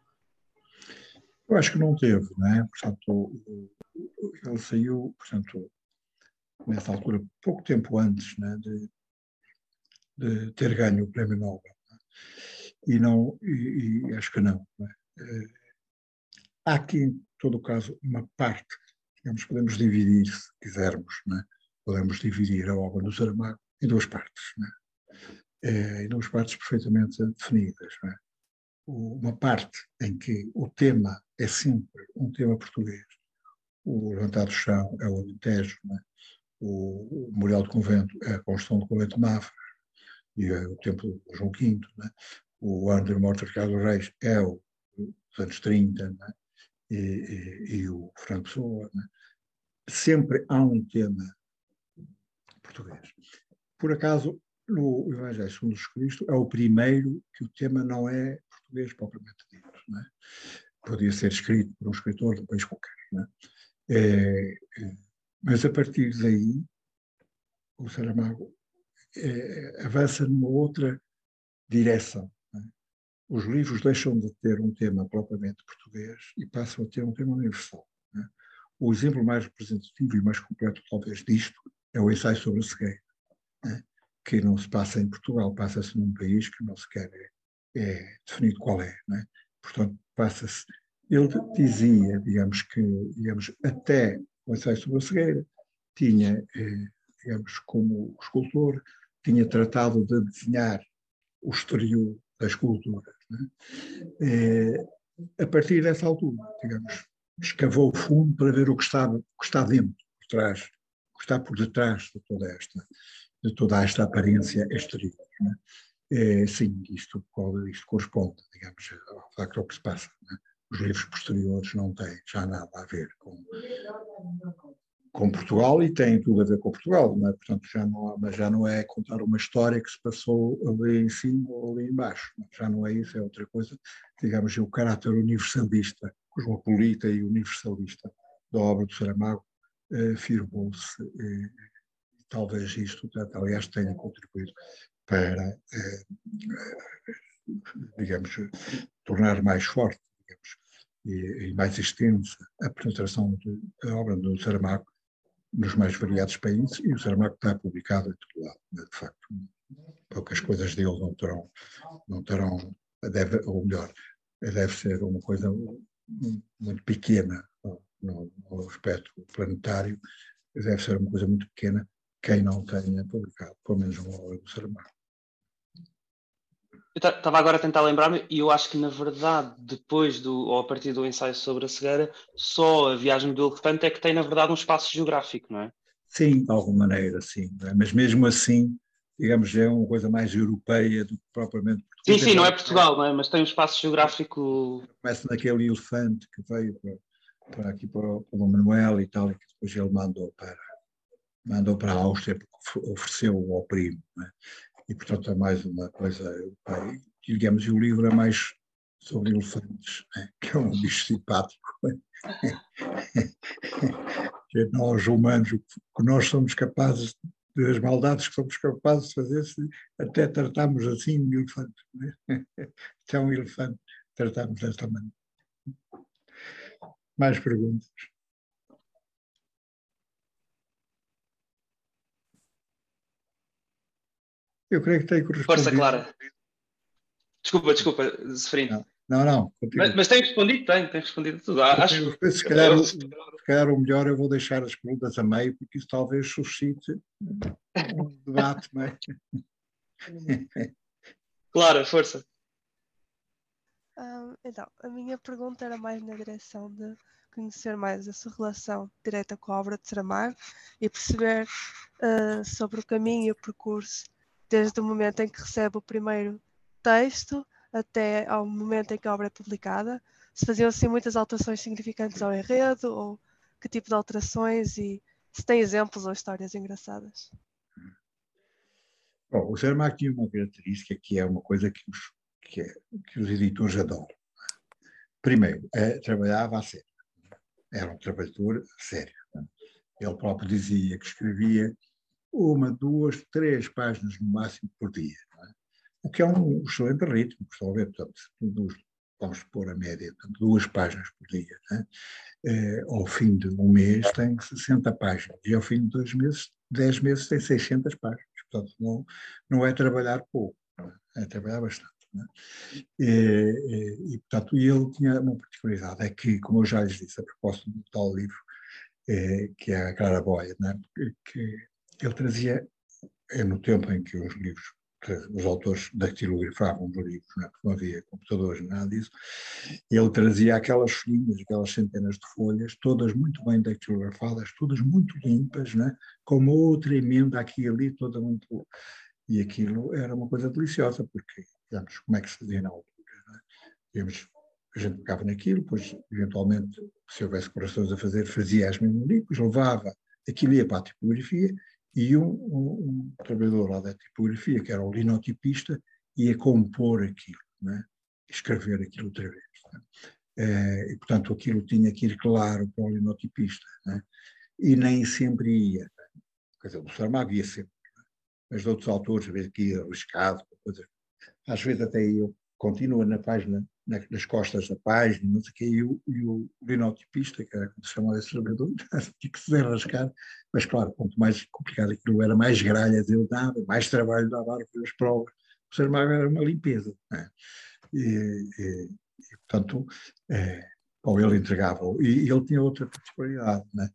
Eu acho que não teve, não é? Portanto, ele saiu, portanto, nessa altura, pouco tempo antes né, de, de, ter ganho o Prémio Nobel. Né? E, não, e, e, acho que não. É? Eh, há aqui, em todo caso, uma parte, digamos, podemos dividir, se quisermos, né? podemos dividir a obra do Saramago em duas partes, né? é, em duas partes perfeitamente definidas. Né? Uma parte em que o tema é sempre um tema português, o levantado chão é o Alentejo, né? o, o Memorial do Convento é a construção do Convento de Mafra e é o Templo de João V, né? o morte de Ricardo Reis é o dos anos 30, né? E, e, e, o Fernando Pessoa. Né? Sempre há um tema português. Por acaso, no Evangelho segundo Jesus Cristo, é o primeiro que o tema não é português propriamente dito. Né? Podia ser escrito por um escritor de um país qualquer. Né? É, é mas a partir daí, o Saramago é, avança numa outra direção. Os livros deixam de ter um tema propriamente português e passam a ter um tema universal. É? O exemplo mais representativo e mais completo, talvez, disto é o ensaio sobre a cegueira, é? que não se passa em Portugal, passa-se num país que não sequer é, é definido qual é. é? Portanto, passa-se. Ele dizia, digamos que, digamos, até o ensaio sobre a cegueira, tinha, eh, digamos, como escultor, tinha tratado de desenhar o exterior da escultura. Né? Eh, a partir dessa altura, digamos, escavou o fundo para ver o que está, o que está dentro, por trás, o que está por detrás de toda esta, de toda esta aparência exterior. Né? É, sim, isto, isto corresponde, digamos, ao facto que se passa. Né? os livros posteriores não têm já nada a ver com, com Portugal e têm tudo a ver com Portugal, não é? portanto já não, mas já não é contar uma história que se passou ali em cima ou ali embaixo, já não é isso, é outra coisa, digamos, o caráter universalista, cosmopolita e universalista da obra do Saramago eh, firmou-se eh, talvez isto, aliás, tenha contribuído para, eh, digamos, tornar mais forte digamos, e, e, mais extensa a penetração da obra do Saramago nos mais variados países e o Saramago está publicado em todo lado, né, de facto. Poucas coisas dele não terão, não terão deve, ou melhor, deve ser uma coisa muito pequena no, no aspecto planetário, deve ser uma coisa muito pequena quem não tenha publicado, pelo menos uma obra do Saramago. Eu estava agora a tentar lembrar-me, e eu acho que, na verdade, depois do, ou a partir do ensaio sobre a cegueira, só a viagem do elefante é que tem, na verdade, um espaço geográfico, não é? Sim, de alguma maneira, sim. É? Mas mesmo assim, digamos, é uma coisa mais europeia do que propriamente Portugal. Sim, sim, não é Portugal, não é? mas tem um espaço geográfico. Começa naquele elefante que veio para, para aqui para, para o Manuel e tal, e que depois ele mandou para, mandou para a Áustria porque ofereceu ao primo. É? E, portanto, é mais uma coisa. digamos, o livro é mais sobre elefantes, é? que é um bicho simpático. que nós, humanos, que nós somos capazes das maldades que somos capazes de fazer se até tratamos assim um elefante. Né? Até um elefante tratamos desta maneira. Mais perguntas? Eu creio que tenho que responder. Força, Clara. Desculpa, desculpa, Seferino. Não, não. Mas, mas tem respondido, tem, tem respondido tudo. Acho... que se, calhar, se calhar o melhor eu vou deixar as perguntas a meio, porque isso talvez suscite um debate, não é? Claro, força. Um, então, a minha pergunta era mais na direção de conhecer mais a sua relação direta com a obra de Saramago e perceber uh, sobre o caminho e o percurso desde o momento em que recebe o primeiro texto até ao momento em que a obra é publicada? Se faziam assim muitas alterações significantes ao enredo ou que tipo de alterações e se tem exemplos ou histórias engraçadas? Bom, o Saramago tinha uma característica que é uma coisa que os, que, é, que os editores adoram. Primeiro, é, trabalhava a sério. Era um trabalhador sério. Ele próprio dizia que escrevia uma, duas, três páginas no máximo por dia. É? O que é um excelente ritmo, a ver, portanto, vamos pôr a média, portanto, duas páginas por dia. É? Eh, ao fim de um mês tem 60 páginas e ao fim de dois meses, 10 meses tem 600 páginas. Portanto, não, não é trabalhar pouco, é? é trabalhar bastante. É? E, e, e, portanto, ele tinha uma particularidade, é que, como eu já lhes disse, a propósito do tal livro, é, que é a Clara Boia, é? que ele trazia, é no tempo em que os livros, os autores dactilografavam os livros, não, é? não havia computadores, nada disso, ele trazia aquelas folhinhas, aquelas centenas de folhas, todas muito bem dactilografadas, todas muito limpas, é? com uma outra emenda aqui e ali, toda muito. E aquilo era uma coisa deliciosa, porque, digamos, como é que se fazia na altura? É? digamos, a gente pegava naquilo, depois, eventualmente, se houvesse corações a fazer, fazia as mesmas livros, levava aquilo ia para a tipografia e um, um, um, trabalhador lá da tipografia, que era o linotipista, ia compor aquilo, né? escrever aquilo outra vez. Né? É, e, portanto, aquilo tinha que ir claro para o linotipista, né? e nem sempre ia. Né? Quer dizer, o Saramago ia sempre, né? mas de outros autores, às vezes que ia arriscado, coisas. às vezes até eu continua na página nas costas da página, não sei quê, e o, e o linotipista, que era como se chamava esse trabalhador, tinha que se desenrascar, mas claro, quanto mais complicado aquilo era, mais gralhas ele dava, mais trabalho dava para as provas, o Saramago era uma limpeza, é? e, e, e, portanto, é, ou ele entregava, e, e ele tinha outra particularidade, né?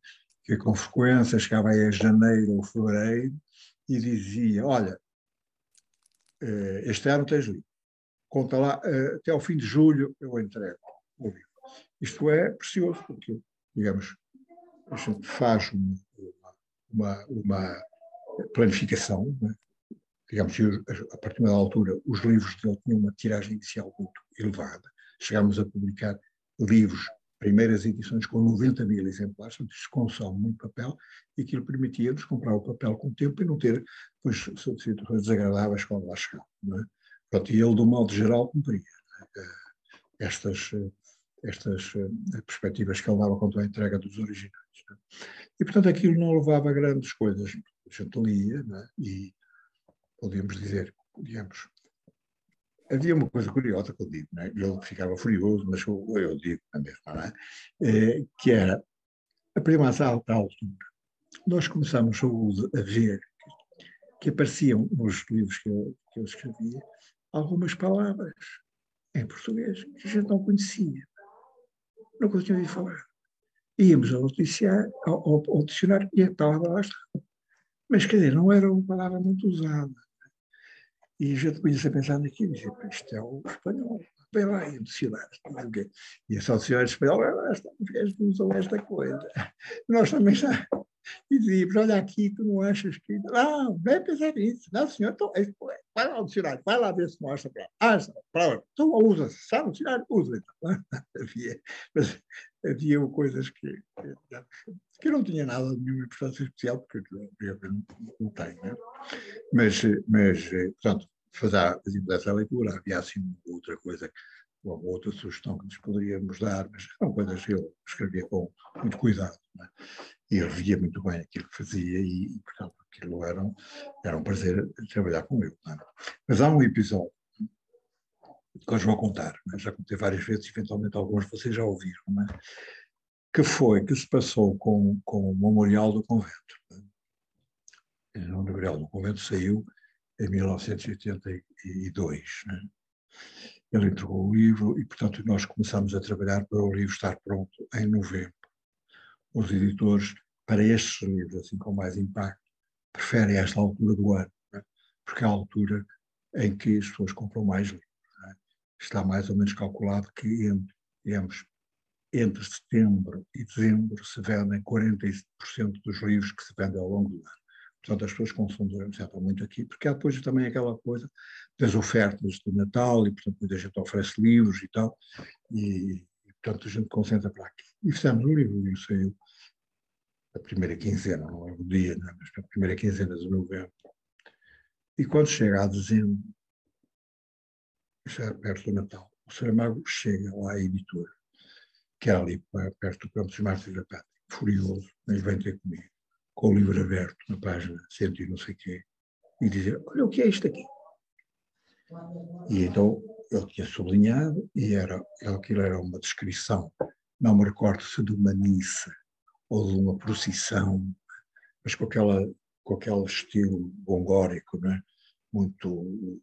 que com frequência chegava aí a janeiro ou fevereiro e dizia, olha, eh, este ano tens livro, conta lá, uh, até ao fim de julho eu entrego o livro. Isto é precioso, porque, digamos, a gente faz uma, uma, uma planificação, né? digamos, a partir da altura os livros dele tinham uma tiragem inicial muito elevada. Chegámos a publicar livros, primeiras edições com 90 mil exemplares, portanto isso consome muito papel e aquilo permitia-nos comprar o papel com o tempo e não ter depois situações desagradáveis quando lá chegava. É? Pronto, e ele, do modo geral, cumpria né? estas, estas eh, perspectivas que ele dava quanto à entrega dos originais. Né? E, portanto, aquilo não levava a grandes coisas. A gente lia né? e podíamos dizer, digamos, havia uma coisa curiosa que eu digo, ele ficava furioso, mas eu, eu digo na mesma, é? que era, a primeira alta altura, nós começamos a ver que apareciam nos livros que eu, que eu escrevia algumas palavras em português que a gente não conhecia, não ouvido falar. Íamos ao, noticiar, ao, ao, dicionário e a palavra lá estava. Mas, quer dizer, não era uma palavra muito usada. E a gente começa a pensar naquilo e dizia, isto é o espanhol. Vem lá e o dicionário. E a dicionário espanhol, esta, os usam esta coisa. Nós também já e dizíamos, olha aqui, tu não achas que... Não, não é pensar nisso. Não, senhor, então, é, vai lá ao dicionário, vai lá ver se mostra para Ah, para então usa-se, sabe o dicionário? Usa. Então. havia, mas havia coisas que, que, não tinha nada de nenhuma importância especial, porque eu não, não tenho, né? mas, mas, portanto, fazíamos essa leitura, havia assim outra coisa ou outra sugestão que nos poderíamos dar, mas são coisas que eu escrevia com muito cuidado. É? Eu via muito bem aquilo que fazia e, e portanto, aquilo era, era um prazer trabalhar com ele. É? Mas há um episódio que hoje vou contar, é? já contei várias vezes, eventualmente alguns vocês já ouviram, é? que foi, que se passou com, com o Memorial do Convento. É? O Memorial do Convento saiu em 1982. Né? Ele entregou o livro e, portanto, nós começamos a trabalhar para o livro estar pronto em novembro. Os editores, para estes livros, assim com mais impacto, preferem esta altura do ano, é? porque é a altura em que as pessoas compram mais livros. É? Está mais ou menos calculado que entre, digamos, entre setembro e dezembro se vendem 40% dos livros que se vendem ao longo do ano. Portanto, as pessoas consomem muito aqui, porque há depois também aquela coisa das ofertas de Natal, e portanto muita gente oferece livros e tal, e, e portanto a gente concentra para aqui. E fizemos o livro, livro saiu a primeira quinzena, não é o dia, não é? mas a primeira quinzena de novembro. E quando chega a dezembro, já perto do Natal, o Saramago chega lá à editora, que é ali perto do Campo dos Mártires da Pátria, furioso, mas vem ter comigo com o livro aberto na página cento e não sei quê, e dizer, olha o que é isto aqui. E então ele tinha sublinhado, e era, aquilo era uma descrição, não me recordo se de uma missa ou de uma procissão, mas com, aquela, com aquele estilo gongórico, né? muito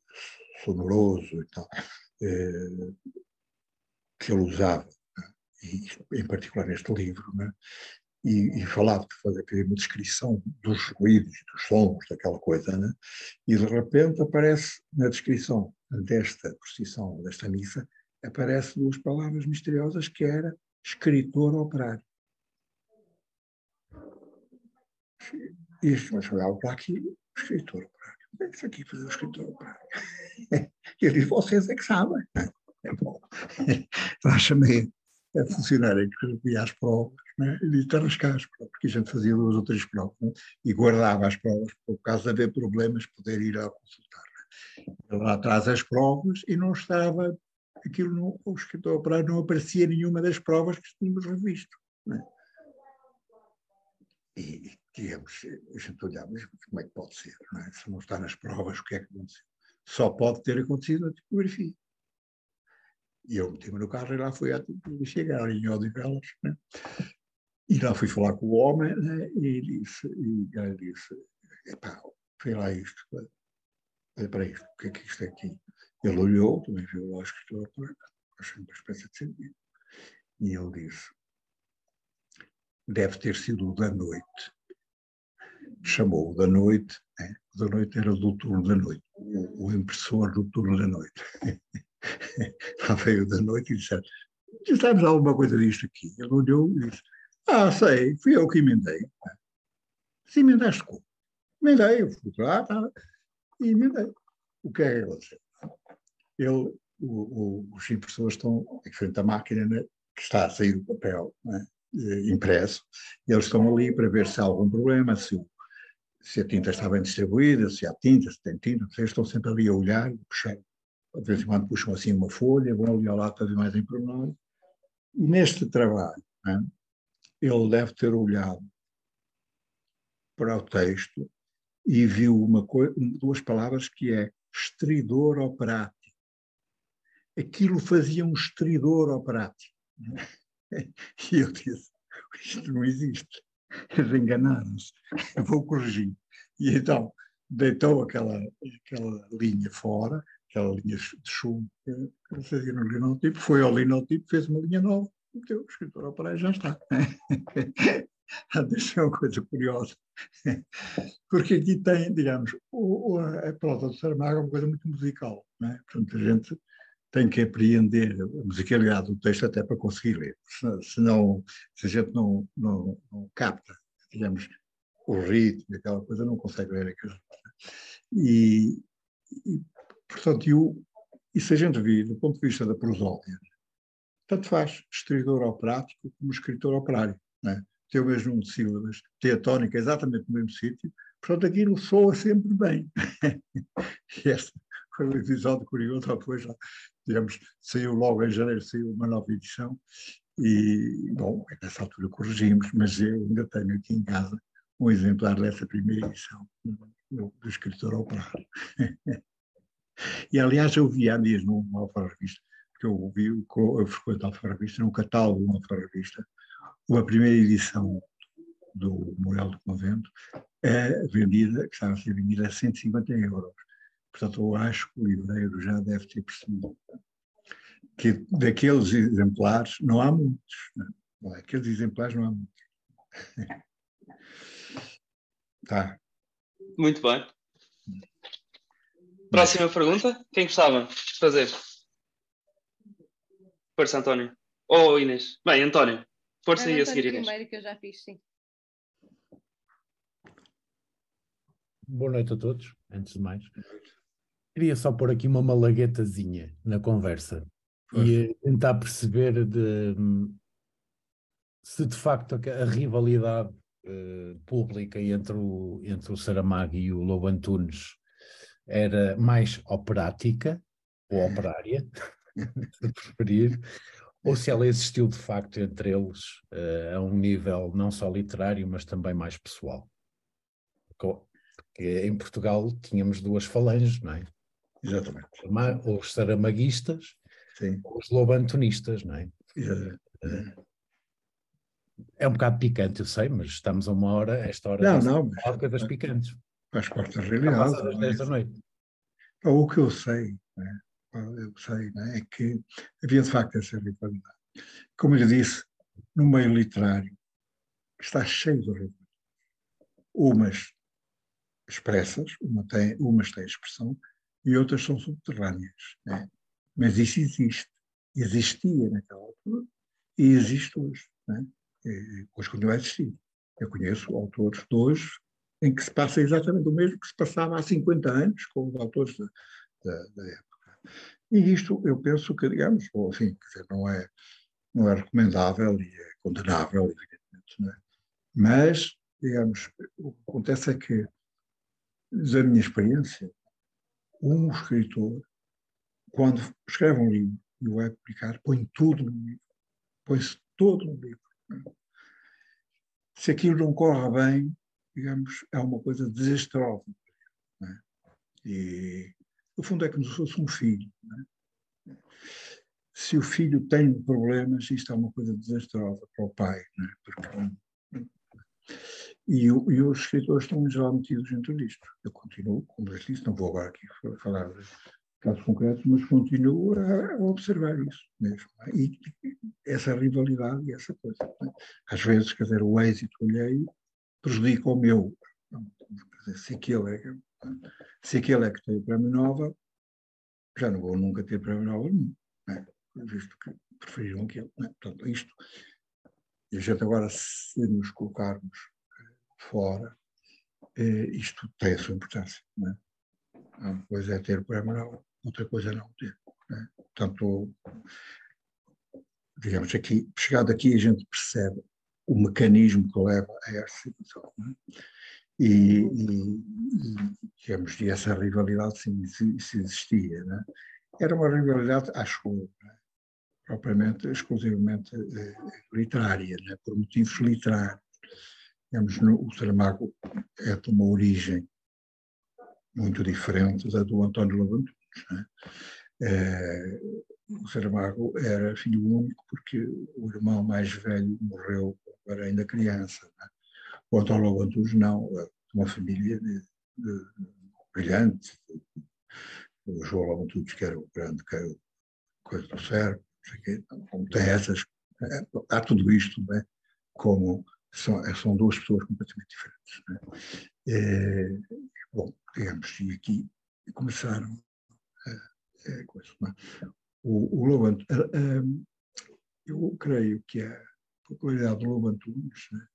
sonoroso e tal, eh, que ele usava, né? e, em particular neste livro. Né? e, e falava de fazer uma descrição dos ruídos, dos sons, daquela coisa, né? e de repente aparece na descrição desta procissão, desta missa, aparece duas palavras misteriosas que era escritor operário. Isto, mas olhava para aqui, escritor operário. É isso aqui fazer o escritor operário? E ele diz, vocês é que sabem. É bom. Então, chamei a funcionária que as provas né? e disse arriscar as provas, porque a gente fazia duas ou três provas né? e guardava as provas, por caso de haver problemas, poder ir a consultar. Né? Lá traz as provas e não estava, aquilo no, o escritor operário não aparecia nenhuma das provas que tínhamos revisto. Né? E, digamos, a gente olhava, mas como é que pode ser? Não é? Se não está nas provas, o que é que aconteceu? Só pode ter acontecido na tipografia. E eu meti-me no carro e lá fui à tipografia, chegar em Odivelas, né? E lá fui falar com o homem né? e ele disse, e ele disse, epá, foi lá isto, olha para isto, o que é que isto é aqui? Ele olhou, também viu lá escritor, achei uma espécie de sentido. E ele disse, deve ter sido da noite. Chamou da noite, né? da noite era do turno da noite, o, o impressor do turno da noite. lá veio da noite e disse, sabes alguma coisa disto aqui? Ele olhou e disse, ah, sei, fui eu que emendei. Se emendaste como? Emendei, eu fui lá tá, e emendei. O que é que aconteceu? Ele, o, o, os impressores estão em frente à máquina né, que está a sair o papel né, impresso, eles estão ali para ver se há algum problema, se, o, se a tinta está bem distribuída, se há tinta, se tem tinta, eles estão sempre ali a olhar, puxar, de vez em quando puxam assim uma folha, vão ali ao lado para ver mais em pormenor. E neste trabalho, né, ele deve ter olhado para o texto e viu uma duas palavras que é estridor operático. Aquilo fazia um estridor operático. E eu disse, isto não existe. Eles enganaram-se. Vou corrigir. E então deitou aquela, aquela linha fora, aquela linha de chumbo que fazia no linotipo, foi ao linotipo, fez uma linha nova o teu escritor operário já está. Deixa é uma coisa curiosa, porque aqui tem, digamos, o, o, a prosa do Saramago é uma coisa muito musical, não é? portanto a gente tem que apreender a musicalidade do texto até para conseguir ler, se, não, se a gente não, não, não capta, digamos, o ritmo, aquela coisa, não consegue ler aquilo. E, e portanto, e, e se a gente vir do ponto de vista da prosódia, tanto faz escritor ao prático como escritor operário. Né? Tem o mesmo número de sílabas, tem a tónica exatamente no mesmo sítio, portanto aquilo soa sempre bem. e este foi um episódio curioso, depois já, digamos, saiu logo em janeiro, saiu uma nova edição, e, bom, nessa altura corrigimos, mas eu ainda tenho aqui em casa um exemplar dessa primeira edição do, do escritor operário. e, aliás, eu vi há dias numa alfarrabista, porque eu ouvi, eu frequento a alfarrabista, num catálogo de uma alfarrabista, uma primeira edição do Moral do Convento, é vendida, que estava a ser vendida a 150 euros. Portanto, eu acho que o livreiro já deve ter percebido que daqueles exemplares não há muitos. Não é? Aqueles exemplares não há muitos. tá. Muito bem. Próxima pergunta. Quem gostava de fazer? Força, António. Ou oh, Inês. Bem, António. Força e a seguir, Inês. primeiro que eu já fiz, sim. Boa noite a todos, antes de mais. Queria só pôr aqui uma malaguetazinha na conversa e tentar perceber de, se de facto a, a rivalidade uh, pública entre o, entre o Saramago e o Lobo Antunes era mais operática ou operária, se preferir, ou se ela existiu de facto entre eles uh, a um nível não só literário, mas também mais pessoal. Porque em Portugal tínhamos duas falanges, não é? Exatamente. Os saramaguistas Sim. os lobantonistas, não é? é? É um bocado picante, eu sei, mas estamos a uma hora, esta hora, não, não, mas, coisas picantes. Faz parte da realidade. Às 10 da noite. O que eu sei, né? eu sei né? é que havia de facto essa rivalidade. Como eu disse, no meio literário está cheio de rivalidade. Umas expressas, uma tem, umas têm expressão e outras são subterrâneas. Né? Mas isso existe. Existia naquela altura e existe hoje. Né? E, hoje continua a existir. Eu conheço autores de hoje em que se passa exatamente o mesmo que se passava há 50 anos com os autores da, da, da época. E isto eu penso que, digamos, ou enfim, dizer, não, é, não é recomendável e é condenável, evidentemente. Né? Mas, digamos, o que acontece é que, da minha experiência, um escritor quando escreve um livro e o vai publicar, põe tudo no livro. Põe-se todo no livro. Se aquilo não corre bem, digamos, é uma coisa desastrosa. É? E, no fundo, é como se fosse um filho. É? Se o filho tem problemas, isto é uma coisa desastrosa para o pai. É? Porque, e, e, os escritores estão já metidos dentro disto. Eu continuo, como eu disse, não vou agora aqui falar casos concretos, mas continuo a, observar isso mesmo. É? E essa rivalidade e essa coisa. É? Às vezes, quer dizer, o êxito alheio prejudica o meu. Dizer, se, aquele é, se aquele é que tem o prémio Nobel, já não vou nunca ter prémio Nobel nenhum, é? visto que preferiram aquele. É? Portanto, isto, e a gente agora, se nos colocarmos fora, eh, isto tem a sua importância. Não é? Uma coisa é ter prémio Nobel, outra coisa não ter. Né? Portanto, digamos aqui, chegado aqui a gente percebe o mecanismo que leva a essa situação. E, e, digamos, e essa rivalidade se existia. Era uma rivalidade, acho propriamente, exclusivamente eh, literária, por motivos literários. Digamos, no, o Saramago é de uma origem muito diferente da do António Lobantunes. Né? É, o Saramago era filho único porque o irmão mais velho morreu era ainda criança. Né? O António Lobantunes não, é uma família de, de, brilhante. O João Lobantunes, que era o grande que era coisa do cérebro, como tem essas, é, há tudo isto, né? como são, são duas pessoas completamente diferentes. É, bom, digamos, e aqui começaram a, a coisa. É? O, o Lobo Antunes, eu creio que a popularidade do Lobo Antunes né,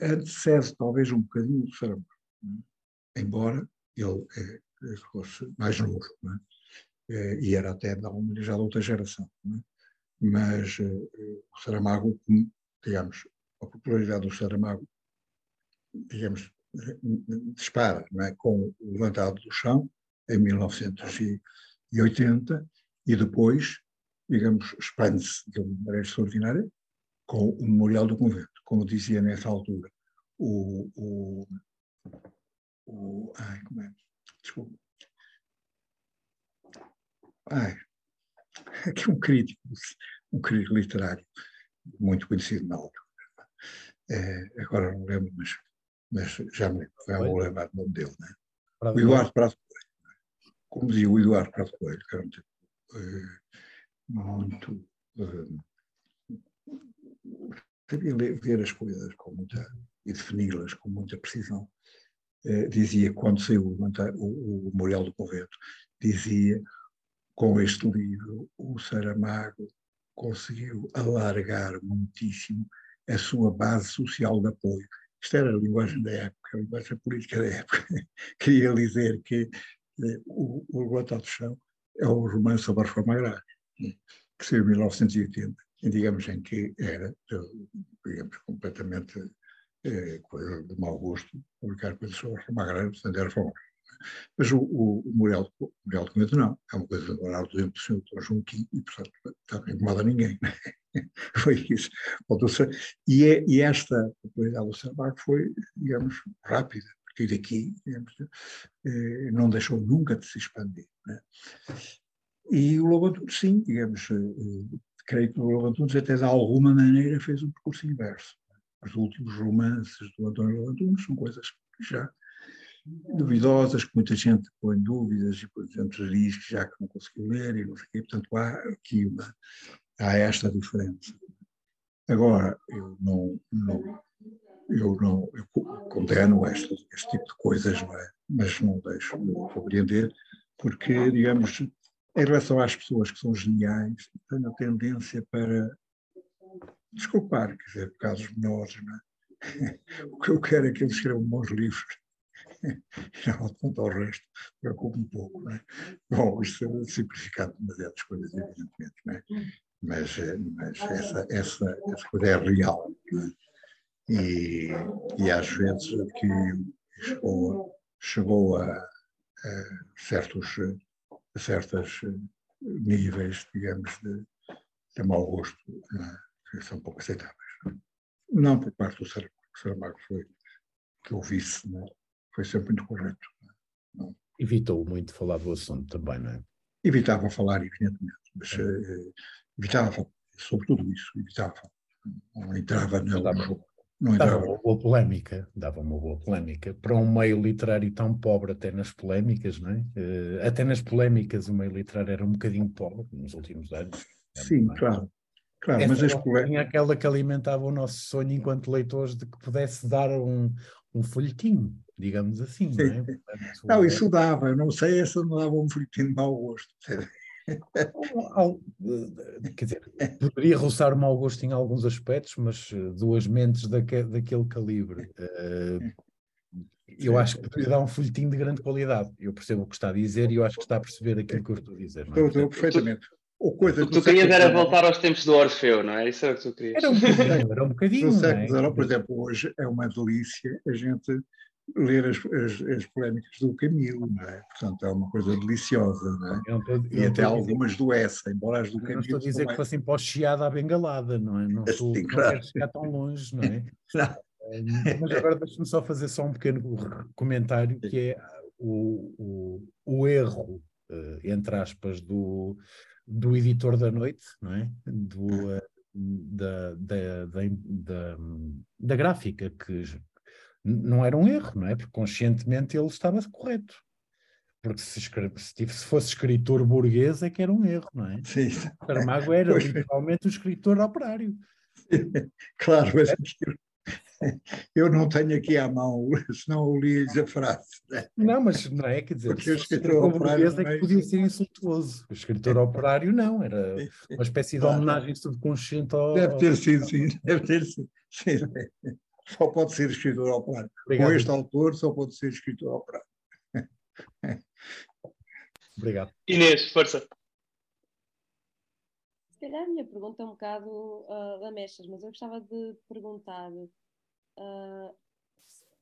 antecede talvez um bocadinho do Saramago, é? embora ele é, fosse mais novo, é? e era até da, já da outra geração. É? Mas o Saramago, digamos, a popularidade do Saramago, digamos, dispara é? com o levantado do chão, em 1980, e depois, digamos, expande-se de uma maneira extraordinária com o Memorial do Convento. Como dizia nessa altura o. o, o ai, como é? Desculpa. Ai, aqui um crítico, um crítico literário, muito conhecido na altura. É, agora não lembro, mas, mas já me lembro, já vou lembrar o nome dele. Né? O Eduardo Prado Coelho. Né? Como dizia o Eduardo Prado Coelho, que era um tipo uh, muito. Uh, sabia ler, ver as coisas com muita. e defini-las com muita precisão. Uh, dizia, quando saiu o, o, o Memorial do Convento, dizia com este livro, o Saramago conseguiu alargar muitíssimo a sua base social de apoio. Isto era a linguagem da época, a linguagem política da época. Queria dizer que eh, o, o do Chão é um romance sobre a reforma agrária, que saiu em 1980, e digamos em que era, digamos, completamente eh, coisa de mau gosto publicar coisas sobre a reforma agrária, portanto era reforma mas o, o, o Muriel, o Muriel de Cometa não, é uma coisa agora do tempo do senhor Junquinho e, portanto, não incomoda ninguém. Né? foi isso. E, é, e esta popularidade do Saramago foi, digamos, rápida, a partir daqui, digamos, eh, não deixou nunca de se expandir. Né? E o Lobo Antunes, sim, digamos, eh, creio que o Lobo Antunes até de alguma maneira fez um percurso inverso. Os últimos romances do António Lobo Antunes são coisas que já duvidosas, que muita gente põe dúvidas e, por diz que já que não conseguiu ler e não sei o quê. Portanto, há aqui uma, há esta diferença. Agora, eu não, não eu não eu condeno este, este tipo de coisas, não é? mas não deixo de compreender, porque, digamos, em relação às pessoas que são geniais, tenho a tendência para desculpar, quer dizer, casos menores, não é? O que eu quero é que eles escrevam bons livros quanto ao resto, preocupa um pouco. Não é? Bom, isto é simplificado demasiadas coisas, evidentemente, não é? mas, eh, mas essa, essa, essa coisa é real. É? E, e às vezes que chegou, chegou a, a certos a certos níveis, digamos, de, de mau gosto, é? que são pouco aceitáveis. Não, não por parte do Saramago, o Saramago foi que eu visse, não é? Foi sempre muito correto. Não. Evitou muito falar do assunto também, não é? Evitava falar, evidentemente, mas é. uh, evitava falar sobre tudo isso, evitava. Não entrava na. Dava, não entrava. dava uma boa polémica, dava uma boa polémica. Para um meio literário tão pobre, até nas polémicas, não é? Uh, até nas polémicas, o meio literário era um bocadinho pobre nos últimos anos. Sim, claro. Claro, Essa mas as polémicas. aquela que alimentava o nosso sonho enquanto leitores de que pudesse dar um, um folhetim digamos assim. Não, é? Portanto, não, isso dava, eu não sei, essa não dava um fritinho de mau gosto. Quer dizer, poderia roçar o mau gosto em alguns aspectos, mas eh, duas mentes daque, daquele calibre. Uh, eu acho que poderia dar um folhetim de grande qualidade. Eu percebo o que está a dizer e eu acho que está a perceber aquilo que eu estou a dizer. Não é? Estou, perfeitamente. O coisa, tu, tu querias era voltar aos tempos do Orfeu, não é? Isso é o que tu querias. Era um bocadinho, era um bocadinho. No século XIX, por exemplo, hoje é uma delícia a gente ler as, as, as, polémicas do Camilo, não é? Portanto, é uma coisa deliciosa, não é? Eu não e até algumas do Essa, embora as do Camilo. Não estou a dizer que o chiado à bengalada, não é? Não, estou, Sim, claro. não quero chegar tão longe, não é? Não. Mas agora deixa-me só fazer só um pequeno comentário, que é o, o, o erro, uh, entre aspas, do, do editor da noite, não é? Do, uh, da, da, da, da, gráfica que não era um erro, não é? Porque conscientemente ele estava correto. Porque se, escreve, se, se fosse escritor burguês é que era um erro, não é? Sim. Saramago era literalmente o escritor operário. Claro, mas eu não tenho aqui à mão, senão eu li a frase. Né? Não, mas não é, quer dizer, Porque o escritor burguês é que podia ser insultuoso. O escritor operário não, era uma espécie de homenagem subconsciente ao... Deve ter sido, sim, deve ter sido. Sim. só pode ser escritor operário. Obrigado. Com este autor só pode ser escritor operário. Obrigado. Inês, força. Se calhar a minha pergunta é um bocado uh, lamechas, mas eu gostava de perguntar uh,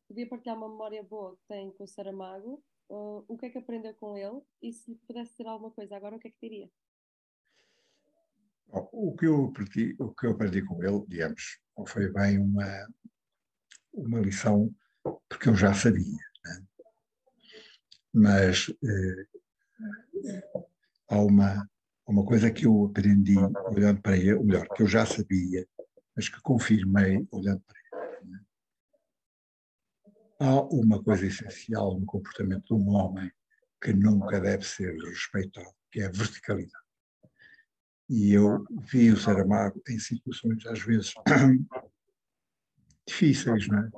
podia partilhar uma memória boa que tem com o Saramago, uh, o que é que aprendeu com ele e se lhe pudesse dizer alguma coisa agora, o que é que diria? O que eu aprendi, o que eu aprendi com ele, digamos, foi bem uma, uma lição, porque eu já sabia. Né? Mas eh, há uma, uma coisa que eu aprendi olhando para ele, ou melhor, que eu já sabia, mas que confirmei olhando para ele. Há uma coisa essencial no comportamento de um homem que nunca deve ser respeitado, que é a verticalidade. E eu vi o Saramago em situações, às vezes, difíceis, não é?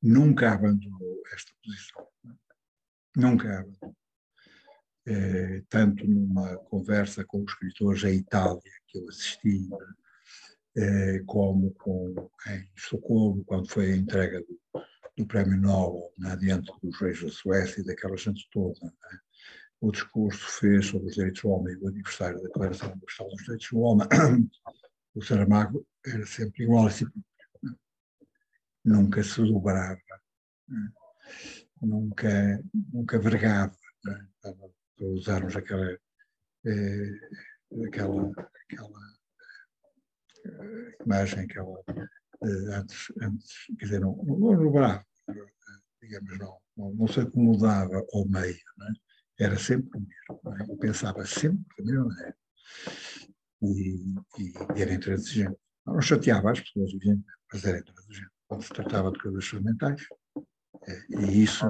Nunca abandonou esta posição. É? Nunca abandonou. É, tanto numa conversa com os escritores em Itália, que eu assisti, é, como com, em Estocolmo, quando foi a entrega do, do Prémio Nobel, na diante dos reis da Suécia e daquela gente toda. É? o discurso fez sobre os direitos do homem, o aniversário da Declaração Universal dos Direitos do Homem, o Saramago era sempre igual a si próprio. Nunca se dobrava, nunca, nunca vergava, para usarmos aquela, eh, aquela, aquela eh, imagem, aquela, antes, antes, quer dizer, não, não, dobrava, digamos, não, não, não se acomodava ao meio, é? era sempre o mesmo. É? Eu pensava sempre da mesma maneira. E, e, e era intransigente. Não chateava as pessoas, mas era intransigente. Quando se tratava de coisas fundamentais. É, e isso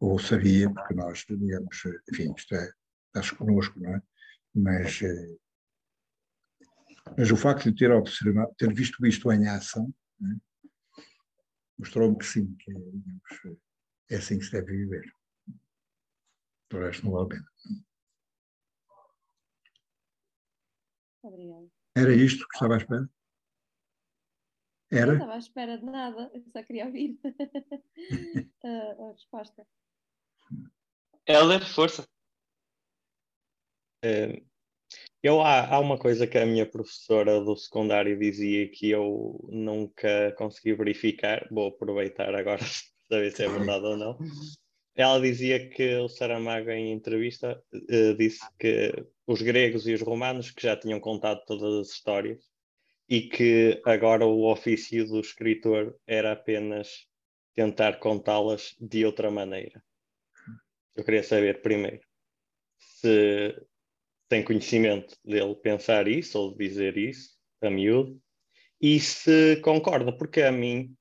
eu sabia, porque nós, digamos, enfim, isto é, está connosco, não é? Mas, mas o facto de ter observado, ter visto isto em ação, é? mostrou-me que sim, que digamos, é assim que se deve viver. O resto não vale a pena. Obrigada. Era isto que estava à espera? Era? Não estava à espera de nada, eu só queria ouvir a, resposta. Helder, força. Uh, eu, há, há uma coisa que a minha professora do secundário dizia que eu nunca consegui verificar, vou aproveitar agora para saber se é verdade ou não, ela dizia que o Saramago, em entrevista, uh, disse que os gregos e os romanos que já tinham contado todas as histórias e que agora o ofício do escritor era apenas tentar contá-las de outra maneira. Eu queria saber primeiro se tem conhecimento dele pensar isso ou dizer isso a miúdo e se concorda, porque a mim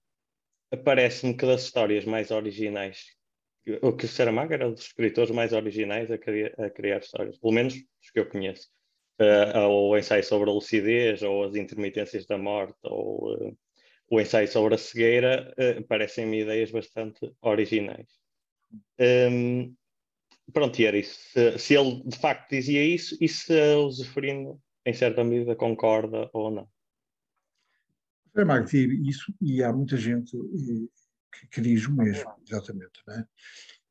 parece-me que das histórias mais originais o que o Saramago era dos escritores mais originais a criar, a criar histórias, pelo menos os que eu conheço. Uh, ou o ensaio sobre a lucidez, ou as intermitências da morte, ou uh, o ensaio sobre a cegueira, uh, parecem-me ideias bastante originais. Um, pronto, e era isso. Se, se, ele de facto dizia isso, e se o Zeferino, em certa medida, concorda ou não. Saramago dizia isso, e há muita gente que, que diz o mesmo, exatamente. Né?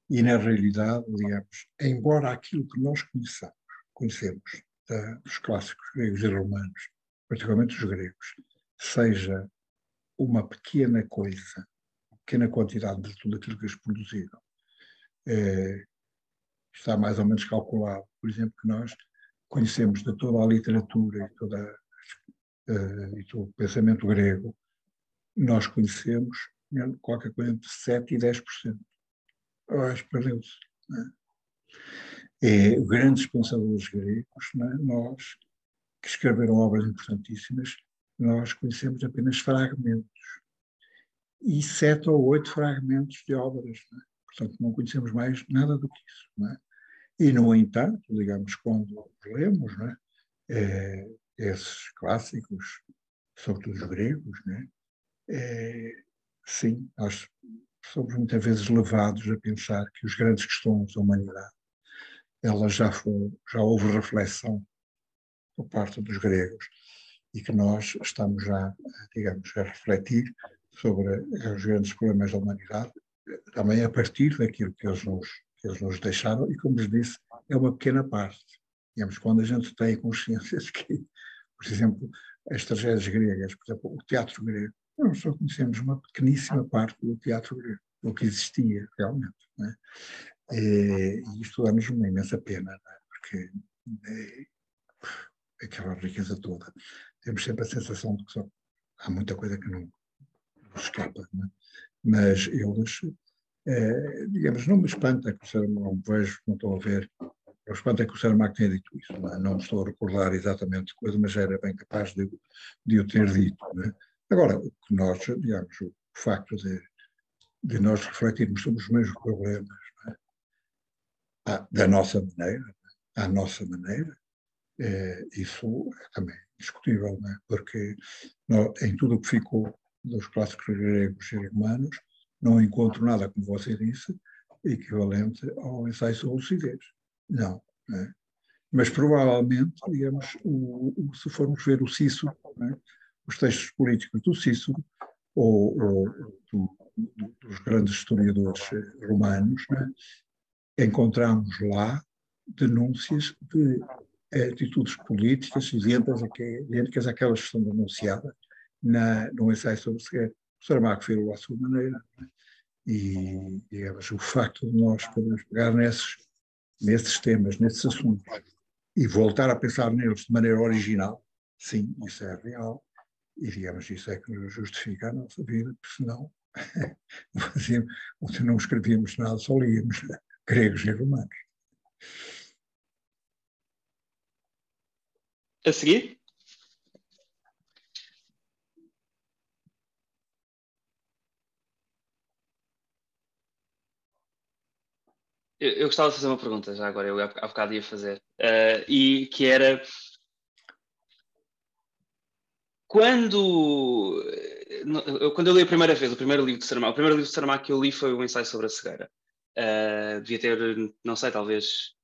E na realidade, digamos, embora aquilo que nós conheçamos, conhecemos dos clássicos gregos e romanos, particularmente os gregos, seja uma pequena coisa, pequena quantidade de tudo aquilo que eles produziram, é, está mais ou menos calculado. Por exemplo, que nós conhecemos de toda a literatura e, toda, uh, e todo o pensamento grego, nós conhecemos qualquer coisa entre 7% e 10%. Eu acho perdeu-se. É? é, grandes pensadores gregos, é? nós, que escreveram obras importantíssimas, nós conhecemos apenas fragmentos. E sete ou oito fragmentos de obras. Portanto, não conhecemos mais nada do que isso. E, no entanto, digamos, quando lemos não é? É, esses clássicos, sobretudo os gregos, né? é, sim, nós somos muitas vezes levados a pensar que os grandes questões da humanidade, elas já foram, já houve reflexão por parte dos gregos e que nós estamos já, digamos, a refletir sobre os grandes problemas da humanidade, também a partir daquilo que eles nos, eles nos deixaram, e como vos disse, é uma pequena parte. Digamos, quando a gente tem consciência de que, por exemplo, as tragédias gregas, por exemplo, o teatro grego, nós só conhecemos uma pequeníssima parte do teatro grego, do que existia realmente. Né? E, e isto dá-nos uma imensa pena, né? porque é, aquela riqueza toda. Temos sempre a sensação de que só, há muita coisa que não nos escapa, né? mas eles, é, digamos, não me espanta que o Saramago, não vejo, não estou a ver, o espanto é que o Saramago tenha dito isso, não, é? não estou a recordar exatamente coisa, mas era bem capaz de, de o ter dito. Né? Agora, o que nós, digamos, o facto de, de nós refletirmos sobre os mesmos problemas é? ah, da nossa maneira, é? à nossa maneira, é, isso é também discutível, é? porque nós, em tudo o que ficou dos clássicos gregos e romanos, não encontro nada, como você disse, equivalente ao ensaio sobre lucidez. Não. É? Mas provavelmente, digamos, o, o, se formos ver o Cícero, é? os textos políticos do Cícero, ou, ou do, do, dos grandes historiadores eh, romanos, é? encontramos lá denúncias de atitudes políticas idênticas àquelas que são denunciadas na, no ensaio sobre segredo. Saramago fez à sua maneira. É? E, digamos, o facto de nós podermos pegar nesses, nesses temas, nesses assuntos, e voltar a pensar neles de maneira original, sim, isso é real. E, digamos, isso é que nos justifica a nossa vida, porque senão não escrevíamos nada, só líamos gregos e romanos. A seguir? Eu, eu, gostava de fazer uma pergunta já agora, eu há bocado ia fazer, uh, e que era quando eu, quando eu li a primeira vez o primeiro livro de Saramago, o primeiro livro de Saramago que eu li foi o ensaio sobre a cegueira. Uh, devia ter, não sei, talvez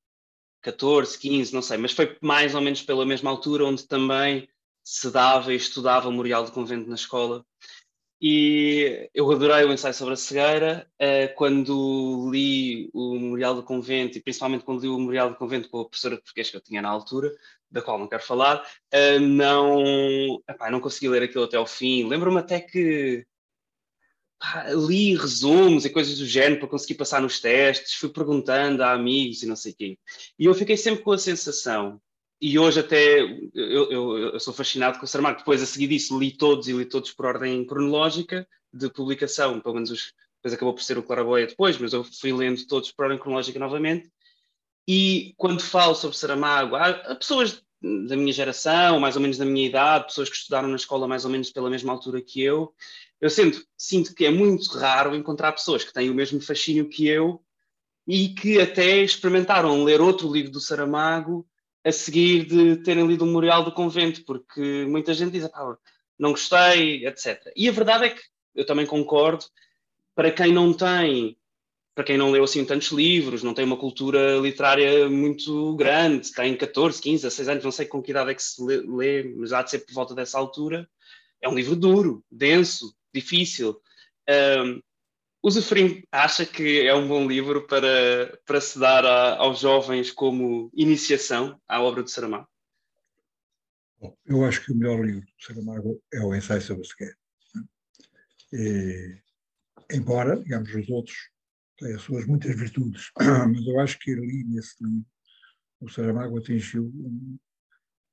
14, 15, não sei, mas foi mais ou menos pela mesma altura onde também se dava e estudava o Memorial do Convento na escola. E eu adorei o ensaio sobre a cegueira. Uh, quando li o Memorial do Convento, e principalmente quando li o Memorial do Convento com a professora de português que eu tinha na altura, da qual não quero falar, uh, não, epá, não consegui ler aquilo até ao fim. Lembro-me até que li resumos e coisas do género para conseguir passar nos testes, fui perguntando a amigos e não sei quê. E eu fiquei sempre com a sensação e hoje até eu, eu, eu, sou fascinado com o Saramago. Depois, a seguir disso, li todos e li todos por ordem cronológica de publicação, pelo menos os, depois acabou por ser o Claraboia depois, mas eu fui lendo todos por ordem cronológica novamente. E quando falo sobre Saramago, há, há pessoas da minha geração, mais ou menos da minha idade, pessoas que estudaram na escola mais ou menos pela mesma altura que eu, eu sinto, sinto que é muito raro encontrar pessoas que têm o mesmo fascínio que eu e que até experimentaram ler outro livro do Saramago a seguir de terem lido o Memorial do Convento, porque muita gente diz, ah, não gostei, etc. E a verdade é que eu também concordo, para quem não tem, para quem não leu assim tantos livros, não tem uma cultura literária muito grande, tem 14, 15, 16 anos, não sei com que idade é que se lê, mas há de ser por volta dessa altura, é um livro duro, denso, difícil. Um, o Zefrim acha que é um bom livro para, para se dar a, aos jovens como iniciação à obra de Saramago? Bom, eu acho que o melhor livro de Saramago é o Ensaio sobre a Cegueira. E, embora, digamos, os outros têm as suas muitas virtudes, mas eu acho que ali nesse livro o Saramago atingiu, um,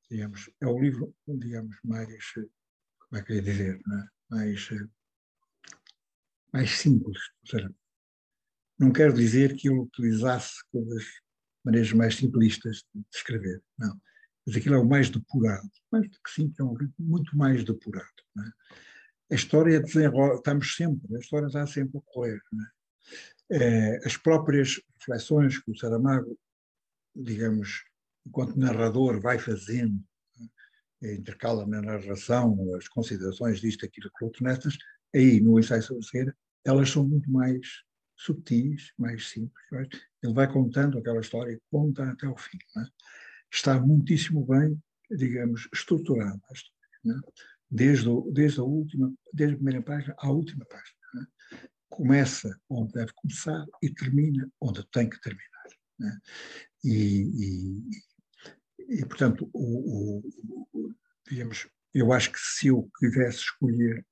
digamos, é o livro, digamos, mais, como é que eu ia dizer, é? mais mais simples. Ou seja, não quero dizer que ele utilizasse coisas, maneiras mais simplistas de escrever, não. Mas aquilo é o mais depurado. Mais do que simples, é um ritmo muito mais depurado. É? A história desenrola, estamos sempre, a história está sempre a correr. É? É, as próprias reflexões que o Saramago, digamos, enquanto narrador vai fazendo, é? intercala na narração as considerações disto, aquilo, aquilo outro, nessas, aí no ensaio sobre a cegueira, elas são muito mais subtis, mais simples. Ele vai contando aquela história e conta até o fim. É? Está muitíssimo bem, digamos, estruturada a história. É? desde, o, desde a última, desde a primeira página à última página. É? Começa onde deve começar e termina onde tem que terminar. É? E, e, e, portanto, o, o, digamos, eu acho que se eu quisesse escolher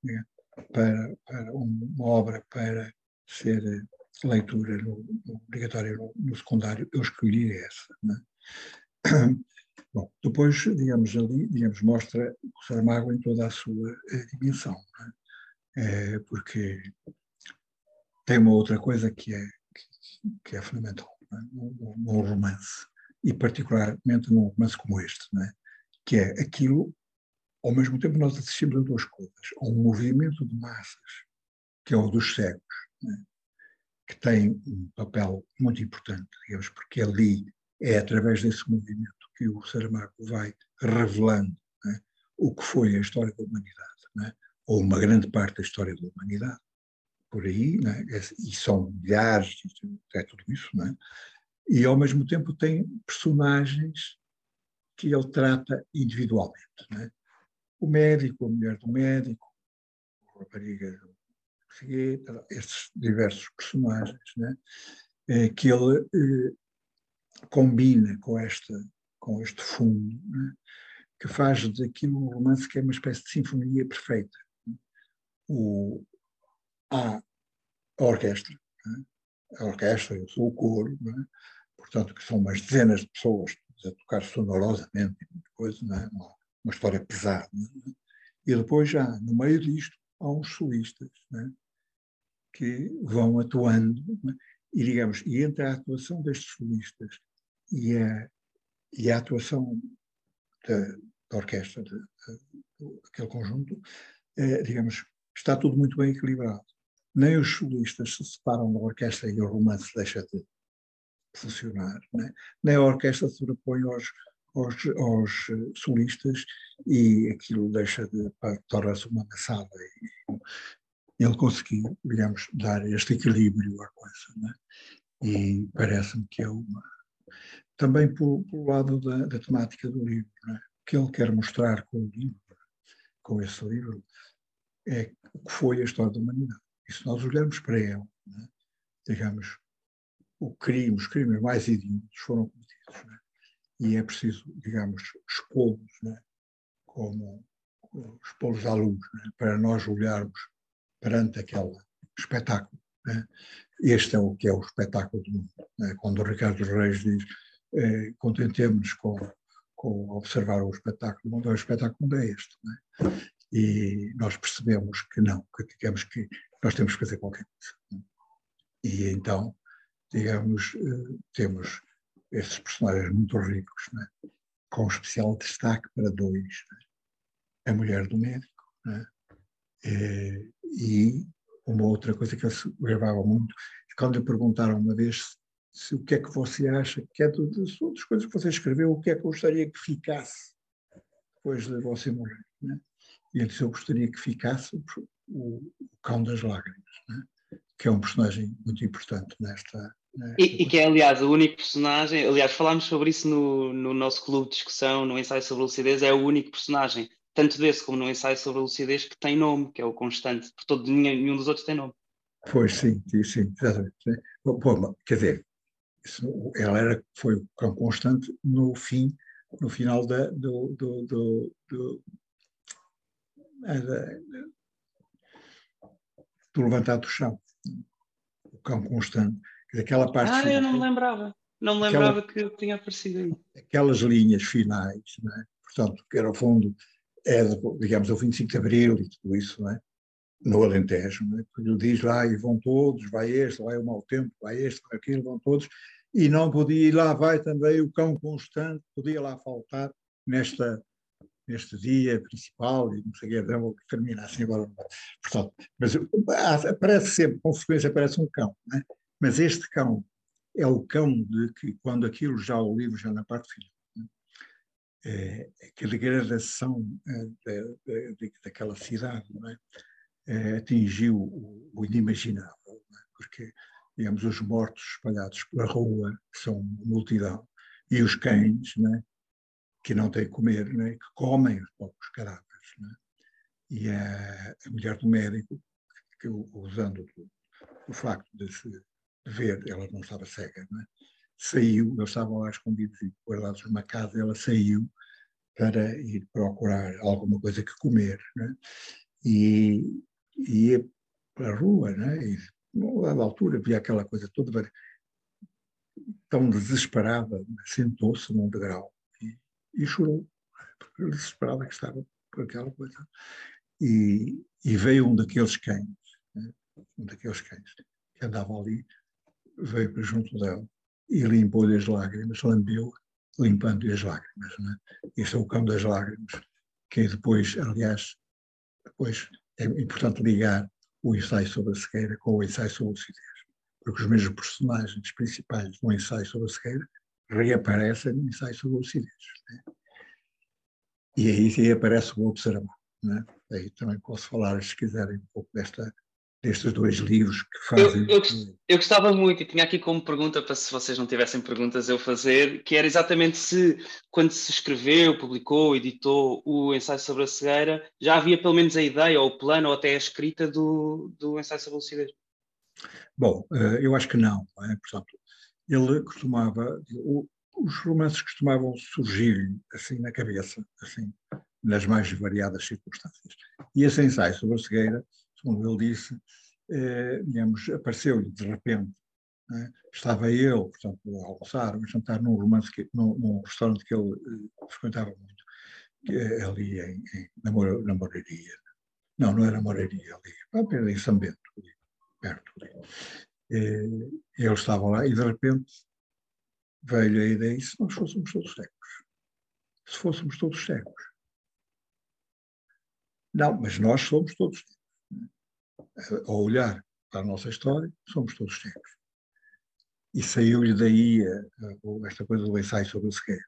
para, para, uma obra para ser leitura no, no obrigatória no, no, secundário, eu escolhi essa. Né? Bom, depois, digamos, ali, digamos, mostra o Saramago em toda a sua eh, dimensão, é, porque tem uma outra coisa que é, que, que é fundamental no, no, romance, e particularmente num romance como este, né? que é aquilo, ao mesmo tempo nós assistimos a duas coisas, a um movimento de massas, que é o dos cegos, né? que tem um papel muito importante, digamos, porque ali é através desse movimento que o Saramago vai revelando né, o que foi a história da humanidade, né, ou uma grande parte da história da humanidade, por aí, né, e são milhares, é tudo isso, né, e ao mesmo tempo tem personagens que ele trata individualmente. Né, o médico, a mulher do médico, a rapariga estes diversos personagens, né, eh, que ele eh, combina com, esta, com este fundo, né, que faz daquilo um romance que é uma espécie de sinfonia perfeita. O, há a orquestra, né, a orquestra, eu sou o coro, né, portanto, que são umas dezenas de pessoas a tocar sonorosamente, coisa, né, uma história pesada. E depois já, no meio disto, há uns solistas, né, que vão atuando, né, e digamos, e entre a atuação destes solistas e a, e a atuação da, da orquestra, daquele conjunto, é, digamos, está tudo muito bem equilibrado. Nem os solistas se separam da orquestra e o romance deixa de funcionar, né? nem a orquestra se sobrepõe aos, aos, aos, solistas e aquilo deixa de torna-se uma maçada. ele conseguiu, digamos, dar este equilíbrio à coisa, né? e parece-me que é uma, também pelo, pelo lado da, da, temática do livro. É? O que ele quer mostrar com o livro, com esse livro, é o que foi a história da humanidade. E se nós olharmos para ele, é? digamos, o crime, os crimes mais idiotas foram cometidos. E é preciso, digamos, expô-los, é? como expô-los à luz, é? para nós olharmos perante aquele espetáculo. Este é o que é o espetáculo do mundo. Quando o Ricardo Reis diz eh, contentemos-nos com, com observar o espetáculo, o espetáculo é este. Não é? E nós percebemos que não, que digamos que nós temos que fazer qualquer coisa. É? E então, digamos, eh, temos esses personagens muito ricos, é? com especial destaque para dois. É? A mulher do médico é? Eh, e uma outra coisa que ele gravava muito, quando lhe perguntaram uma vez se o que é que você acha, que é das outras coisas que você escreveu, o que é que gostaria que ficasse depois de você morrer. Né? E ele disse, eu gostaria que ficasse o, o Cão das Lágrimas, né? que é um personagem muito importante nesta... nesta e, e, que é, aliás, o único personagem, aliás, falámos sobre isso no, no nosso clube de discussão, no ensaio sobre a lucidez, é o único personagem, tanto desse como no ensaio sobre a lucidez, que tem nome, que é o constante, porque todo, nenhum dos outros tem nome. Pois sim, sim, exatamente. Bom, quer dizer, isso, ela era, foi o cão constante no fim, no final da, do, do, do, do, é, da, do levantar do chão. O cão constante. Aquela parte ah, final, eu não me lembrava. Não me lembrava aquela, que tinha aparecido aí. Aquelas linhas finais, é? portanto, que era o fundo, é, digamos, o 25 de Abril e tudo isso, não é? no Alentejo, né? ele diz lá e vão todos, vai este, vai o mau tempo, vai este, vai aquilo, vão todos, e não podia, e lá vai também o cão constante, podia lá faltar nesta, neste dia principal, e não sei o que, vou terminar assim agora. Portanto, mas aparece sempre, com frequência aparece um cão, né? Mas este cão é o cão de que, quando aquilo já, o livro já na parte final, né? é, aquela degradação é, de, de, daquela cidade, é? é, atingiu o, o inimaginável, é? porque, digamos, os mortos espalhados pela rua, que são multidão, e os cães, né, que não têm que comer, que comem os próprios cadáveres. E a, a mulher do médico, que, usando o, o facto de se ver, ela não estava cega, não é? saiu, eles estavam lá escondidos e guardados numa casa, ela saiu para ir procurar alguma coisa que comer, e, e ia para a rua, né? e a altura via aquela coisa toda tão desesperada, sentou-se num degrau e, e chorou, porque desesperada que estava por aquela coisa. E, e veio um daqueles cães, um daqueles cães que andava ali, veio para junto dela e limpou-lhe as lágrimas, lambeu, limpando-lhe as lágrimas. Né? Este é o cão das lágrimas, que depois, aliás, depois é importante ligar o ensaio sobre a cegueira com o ensaio sobre a lucidez, porque os mesmos personagens principais do ensaio sobre a cegueira reaparecem no ensaio sobre a lucidez. Né? E aí, aí aparece o observador. Aí também posso falar, se quiserem, um pouco desta destes dois livros que fazem. Eu, eu, eu, gostava muito, e tinha aqui como pergunta, para se vocês não tivessem perguntas eu fazer, que era exatamente se, quando se escreveu, publicou, editou o ensaio sobre a cegueira, já havia pelo menos a ideia, ou o plano, ou até a escrita do, do ensaio sobre a lucidez. Bom, eh, eu acho que não. É? Portanto, ele costumava, os romances costumavam surgir assim na cabeça, assim, nas mais variadas circunstâncias. E esse ensaio sobre a cegueira segundo ele disse, eh, digamos, apareceu-lhe de repente. Né? Estava ele, portanto, a almoçar, a jantar num romance, que, num, num restaurante que ele eh, frequentava muito, é ali em, em, na, na Moraria. Não, não era Moraria, ali, ali em São Bento, ali, perto ali. Eh, ele estava lá e de repente veio a ideia, e se nós fôssemos todos cegos? Se fôssemos todos cegos? Não, mas nós somos todos cegos ao olhar para a nossa história, somos todos cegos. E saiu-lhe daí esta coisa do ensaio sobre o cegueiro.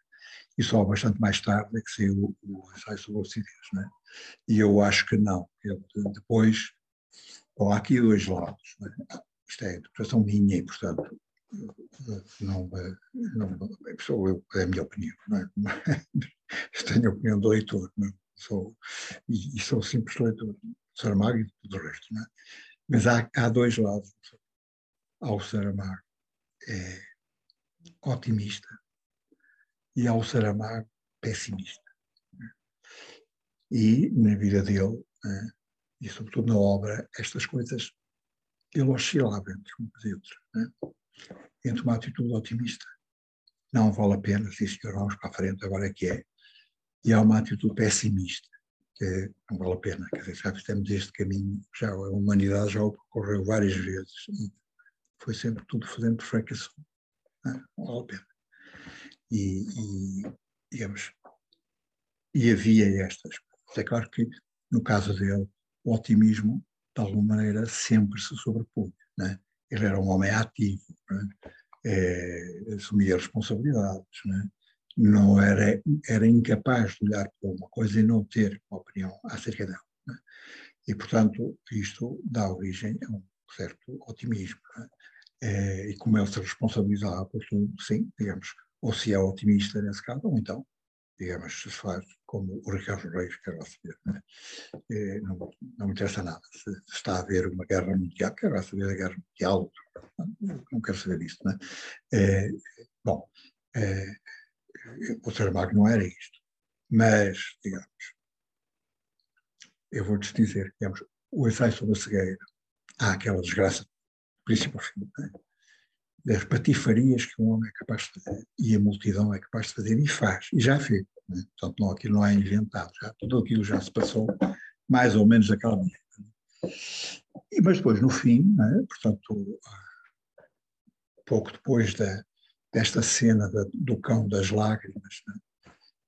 E só bastante mais tarde é que saiu o, ensaio sobre o lucidez. Né? E eu acho que não. Ele, depois, bom, há aqui dois lados. Né? Isto é interpretação minha e, portanto, não, não, eu, é a minha opinião. Não é? Eu tenho a opinião do leitor. Não é? sou, e, e sou simples leitor. Saramago e tudo o resto. É? Mas há, há dois lados. Ao Saramago é otimista e ao Saramago pessimista. E na vida dele, é? e sobretudo na obra, estas coisas ele oscilava entre uma e outra. É? Entre uma atitude otimista, não vale a pena, se senhor, vamos para a frente, agora é que é, e há uma atitude pessimista, que não vale a pena. Quer dizer, já fizemos este caminho, já a humanidade já o percorreu várias vezes e foi sempre tudo fazendo fracassou. Não, não vale a pena. E, e, digamos, e havia estas. É claro que, no caso dele, o otimismo, de alguma maneira, sempre se sobrepunha. Né? Ele era um homem ativo, né? é, assumia responsabilidades, né? Não era, era incapaz de olhar para uma coisa e não ter uma opinião acerca dela. Né? E, portanto, isto dá origem a um certo otimismo. É, e como ele se responsabilizava por tudo, sim, digamos, ou se é otimista nesse caso, ou então, digamos, se faz como o Ricardo Reis quer lá saber. Né? É, não, não me interessa nada. Se está a haver uma guerra mundial, quero lá saber a guerra mundial, não, não quero saber isso. Né? É, bom, é, o trabalho não era isto. Mas, digamos, eu vou-te dizer, digamos, o ensaio sobre a cegueira, há aquela desgraça, princípio ao fim, é? das patifarias que um homem é capaz de fazer e a multidão é capaz de fazer e faz, e já fez. É? Portanto, não, aquilo não é inventado, já, tudo aquilo já se passou mais ou menos daquela maneira. E, mas depois, no fim, é? portanto, pouco depois da, desta cena da, do cão das lágrimas, né?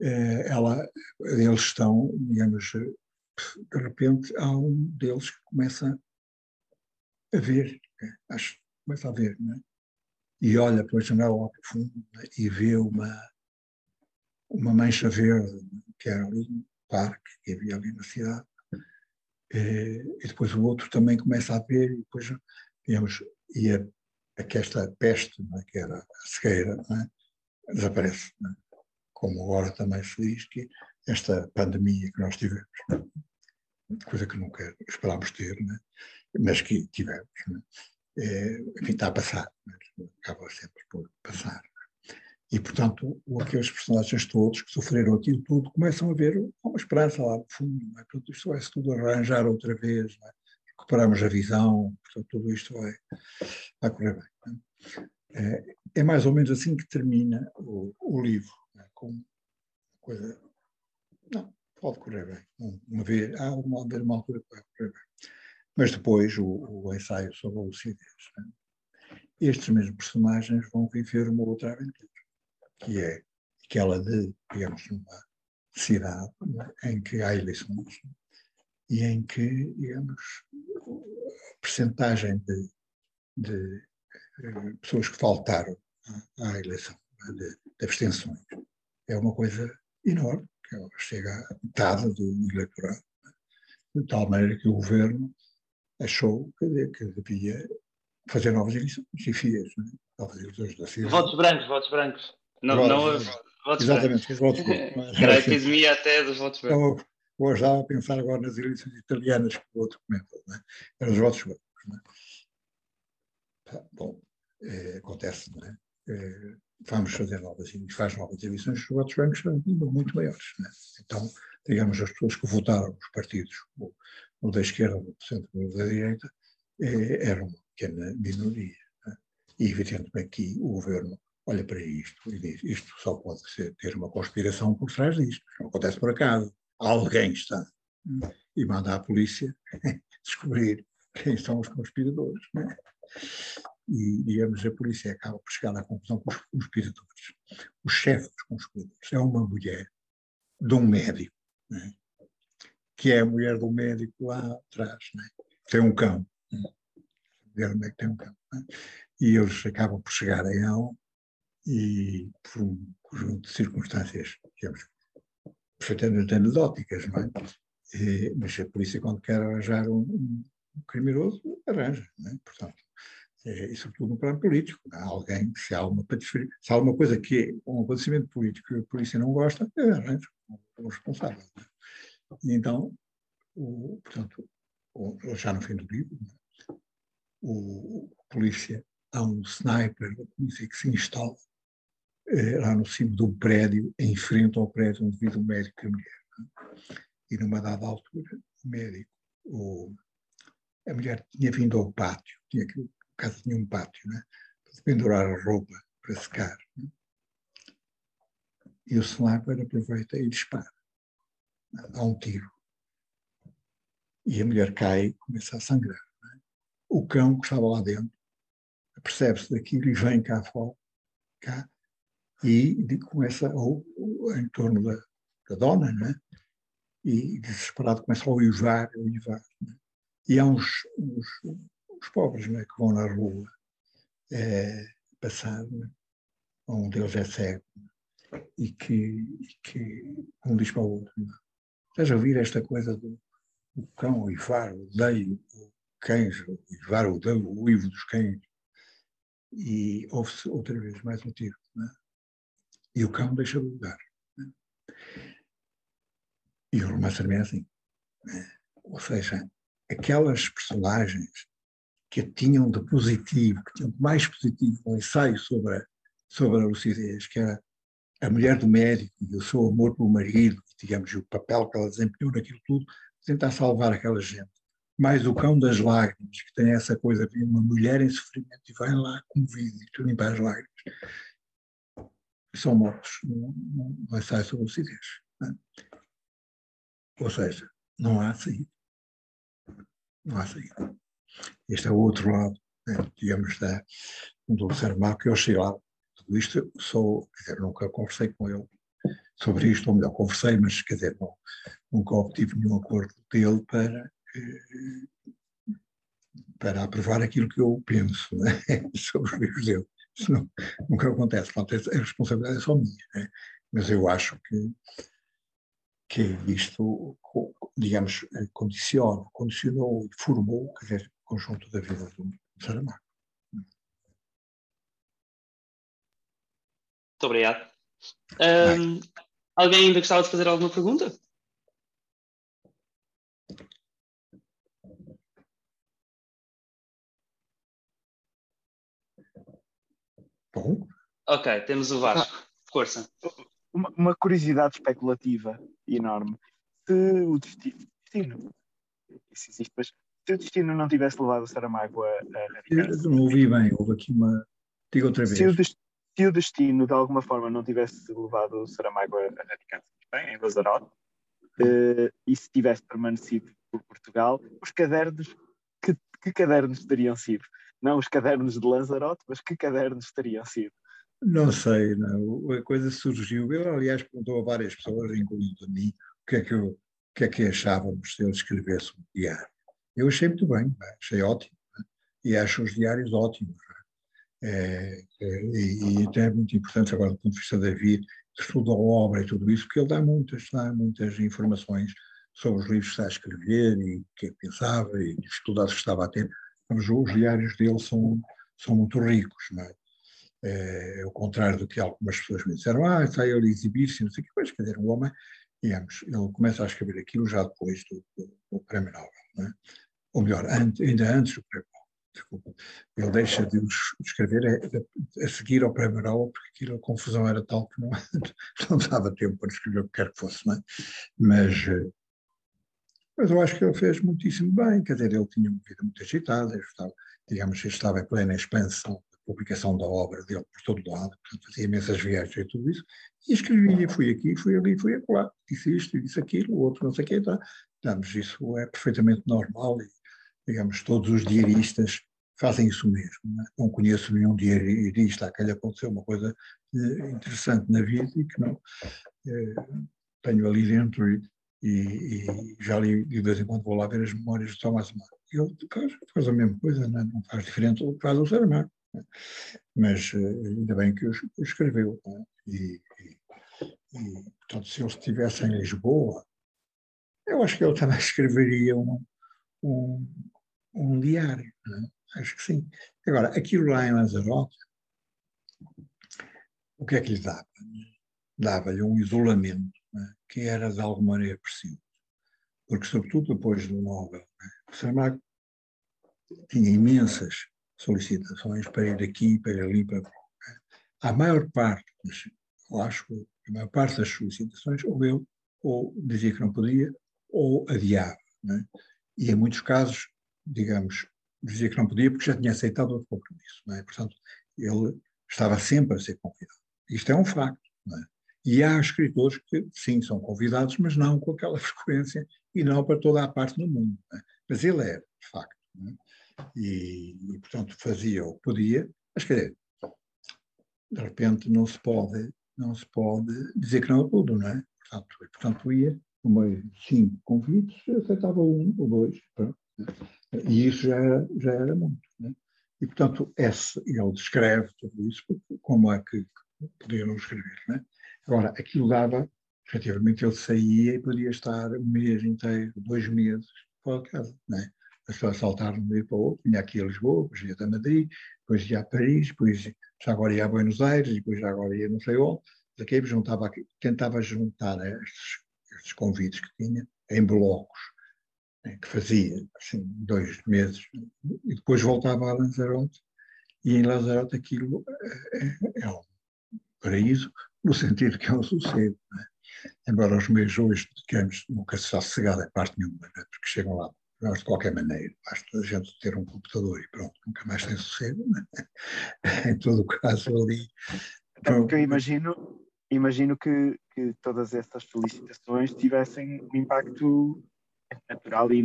é, ela, eles estão, digamos, de repente há um deles que começa a ver, né? acho, começa a ver, né? e olha pela janela ao fundo né? e vê uma, uma mancha verde que era ali no parque que havia ali na cidade. É, e depois o outro também começa a ver, e depois, digamos, e a que esta peste, é, que era a cegueira, é, desaparece. Como agora também se diz que esta pandemia que nós tivemos. coisa que nunca esperámos ter, mas que tivemos. É, enfim, está a passar, acaba sempre por passar. E, portanto, aqueles personagens todos que sofreram aquilo tudo começam a ver uma esperança lá no fundo. É? Portanto, isto vai-se tudo arranjar outra vez, é? recuperamos a visão, portanto, tudo isto vai, vai correr bem. É? é, mais ou menos assim que termina o, o livro, é? com coisa. Não, pode correr bem. Uma vez, há uma, uma altura que vai correr bem. Mas depois o, o ensaio sobre a lucidez. Estes mesmos personagens vão viver uma outra aventura que é aquela de, digamos, uma cidade em que há eleições e em que, digamos, a percentagem de, de, pessoas que faltaram à, à eleição, de, de, abstenções, é uma coisa enorme, que chega a metade do eleitorado, de tal maneira que o governo achou que, que devia fazer novas eleições, chefias, né? novas eleições da cidade. Votos brancos, votos brancos. Não, votos, não votos Exatamente, os votos brancos. Era a epidemia até dos votos brancos. Então, hoje estava a pensar agora nas eleições italianas que o outro comentou, né? eram os votos brancos. Né? Bom, é, acontece, não é? é? vamos fazer novas faz novas eleições, os votos brancos são muito maiores. Né? Então, digamos, as pessoas que votaram os partidos, o, da esquerda, o do centro ou da direita, é, eram uma pequena minoria. Né? E, evidentemente, que o governo olha para isto e diz: isto só pode ser, ter uma conspiração por trás disto, não acontece por acaso. Alguém está. E manda a polícia descobrir quem são os conspiradores. Né? E, digamos, a polícia acaba por chegar à conclusão que os conspiradores, o chefe dos conspiradores, é uma mulher de um médico, né? que é a mulher do médico lá atrás, né? tem um cão. Né? A tem um cão. Né? E eles acabam por chegar a ela e por um conjunto de circunstâncias, digamos, perfeitamente anedóticas, não é? E, mas a polícia, quando quer arranjar um, um criminoso, arranja, não é? Portanto, e sobretudo no plano político. Há alguém, se há, uma, se há alguma coisa que um acontecimento político que a polícia não gosta, é arranja o responsável. E então, o, portanto, o, já no fim do livro, o, o polícia, há um sniper da polícia que se instala eh, lá no cimo um prédio, em frente ao prédio onde vive o médico e a mulher. E numa dada altura, o médico, o, a mulher tinha vindo ao pátio, tinha, a casa tinha um pátio, né, para pendurar a roupa para secar. Né? E o sniper aproveita e dispara. Há um tiro. E a mulher cai e começa a sangrar. Né? O cão que estava lá dentro percebe-se daquilo e vem cá fora, cá, e começa ao, em torno da, da dona, né? e desesperado começa a uivar, uivar. Né? E há uns, uns, uns pobres né? que vão na rua é, passar, né? um deles é cego, e, que, e que um diz para o outro, né? estás a ouvir esta coisa do, do cão uivar, odeio o cães, uivar, odeio o uivo dos cães, e ouve-se outra vez mais um tiro. Né? e o cão deixa de lugar. Né? E o romance também é assim. Ou seja, aquelas personagens que tinham de positivo, que tinham de mais positivo um ensaio sobre a, sobre a lucidez, que era a mulher do médico e o seu amor pelo marido, digamos, o papel que ela desempenhou naquilo tudo, tentar salvar aquela gente. Mais o cão das lágrimas, que tem essa coisa de uma mulher em sofrimento e vai lá comovido e tu limpa as lágrimas são mortos no ensaio sobre lucidez. Né? Ou seja, não há saída. Não há saída. Este é o outro lado, né, digamos, da, do Saramago, que eu sei lá. Tudo isto, sou, dizer, nunca conversei com ele sobre isto, ou melhor, conversei, mas, quer dizer, não, nunca obtive nenhum acordo dele para, eh, para aprovar aquilo que eu penso né, sobre os livros dele. Isso não, nunca acontece. Portanto, a responsabilidade é só minha. Né? Mas eu acho que, que isto, digamos, condiciona, condicionou e formou quer dizer, conjunto da vida do Saramago. Muito obrigado. Um, alguém ainda gostava de fazer alguma pergunta? Bom. Ok, temos o Vasco. Ah, Força. Uma, uma, curiosidade especulativa enorme. Se o destino, destino isso existe, mas se o destino não tivesse levado o Saramago a, a radicar-se, não ouvi bem, houve aqui uma. Diga outra vez. se o, des- se o destino de alguma forma não tivesse levado o Saramago a, a radicar-se bem, em Lanzarote, eh, e se tivesse permanecido por Portugal, os cadernos, que, que cadernos teriam sido? Não os cadernos de Lanzarote, mas que cadernos teriam sido? Não sei, não. a coisa surgiu. Eu, aliás, perguntou a várias pessoas, incluindo a mim, o que é que, eu, o que, é que achávamos se ele escrevesse um diário. Eu achei muito bem, achei ótimo. né? E acho os diários ótimos. né? É, é, e, até é muito importante agora, do ponto de vista da vida, estudo da obra e tudo isso, porque ele dá muitas, dá muitas informações sobre os livros que está a escrever e o que é que pensava e dificuldades que estava a ter. Mas os diários dele são, são muito ricos, não é? É, ao contrário do que algumas pessoas me disseram, ah, está ele a exibir-se, não sei o que, mas quer dizer, um homem, digamos, ele começa a escrever aquilo já depois do, do, do Prémio Nobel, é? ou melhor, antes, ainda antes do Prémio Nobel, desculpa. Ele deixa de escrever a, a seguir ao Prémio Nobel, porque aquilo, a confusão era tal que não, não dava tempo para escrever o que quer que fosse, não é? Mas, eh, mas eu acho que ele fez muitíssimo bem, quer dizer, ele tinha uma vida muito agitada, estava, digamos, estava em plena expansão publicação da obra dele por todo lado, portanto, fazia imensas viagens e tudo isso, e escrevia, fui aqui, fui ali, fui acolá, disse isto, disse aquilo, o outro, não sei o que, tá. Digamos, isso é perfeitamente normal e, digamos, todos os diaristas fazem isso mesmo. Não, é? não conheço nenhum diarista a quem lhe aconteceu uma coisa eh, interessante na vida e que não eh, tenho ali dentro e, e, e já li, de vez em quando vou lá ver as memórias de Thomas Mann. Ele faz, faz a mesma coisa, não, é? não faz diferente do que faz o Saramago. Mas eh, ainda bem que o es- o escreveu. é? E, e, e, portanto, se ele estivesse em Lisboa, eu acho que ele também escreveria um, um, um diário. é? Acho que sim. Agora, aquilo lá em Lanzarote, o que é que lhe dava? Dava-lhe um isolamento é? que era de alguma maneira preciso. Porque, sobretudo depois do Nobel, é? o Saramago tinha imensas solicitações para ir aqui, para ali, para é? A maior parte, eu acho que a maior parte das solicitações, ou eu, ou dizia que não podia, ou adiava. não é? E em muitos casos, digamos, dizia que não podia porque já tinha aceitado outro compromisso. É? Portanto, ele estava sempre a ser convidado. Isto é um facto. É? E há escritores que, sim, são convidados, mas não com aquela frequência e não para toda a parte do mundo. é? Mas ele era, de facto. Não é? E, e, portanto, fazia o que podia, mas quer dizer, de repente não se pode, não se pode dizer que não a tudo, não é? Portanto, portanto ia, uma cinco convites, aceitava um ou dois, pronto. E isso já era, já era muito. Né? E, portanto, esse, ele descreve tudo isso, como é que podia não escrever. Né? Agora, aquilo dava, efetivamente, ele saía e podia estar um mês inteiro, dois meses, fora de casa. Né? As pessoas saltaram de um dia para o outro, vinha aqui a Lisboa, depois ia até Madrid, depois ia a Paris, depois já agora ia a Buenos Aires, depois já agora ia não sei onde. Daqui juntava, tentava juntar estes, estes convites que tinha em blocos né, que fazia assim, dois meses, e depois voltava a Lanzarote, e em Lanzarote aquilo é, é- é um paraíso, no sentido que é um sossego. né? Embora os meus hoje, digamos, nunca se sossegado a parte nenhuma, né? porque chegam lá, nós de qualquer maneira, basta a gente ter um computador e pronto, nunca mais tem sossego. né? em todo o caso, ali. Até porque eu imagino, imagino que, que todas essas solicitações tivessem um impacto natural e,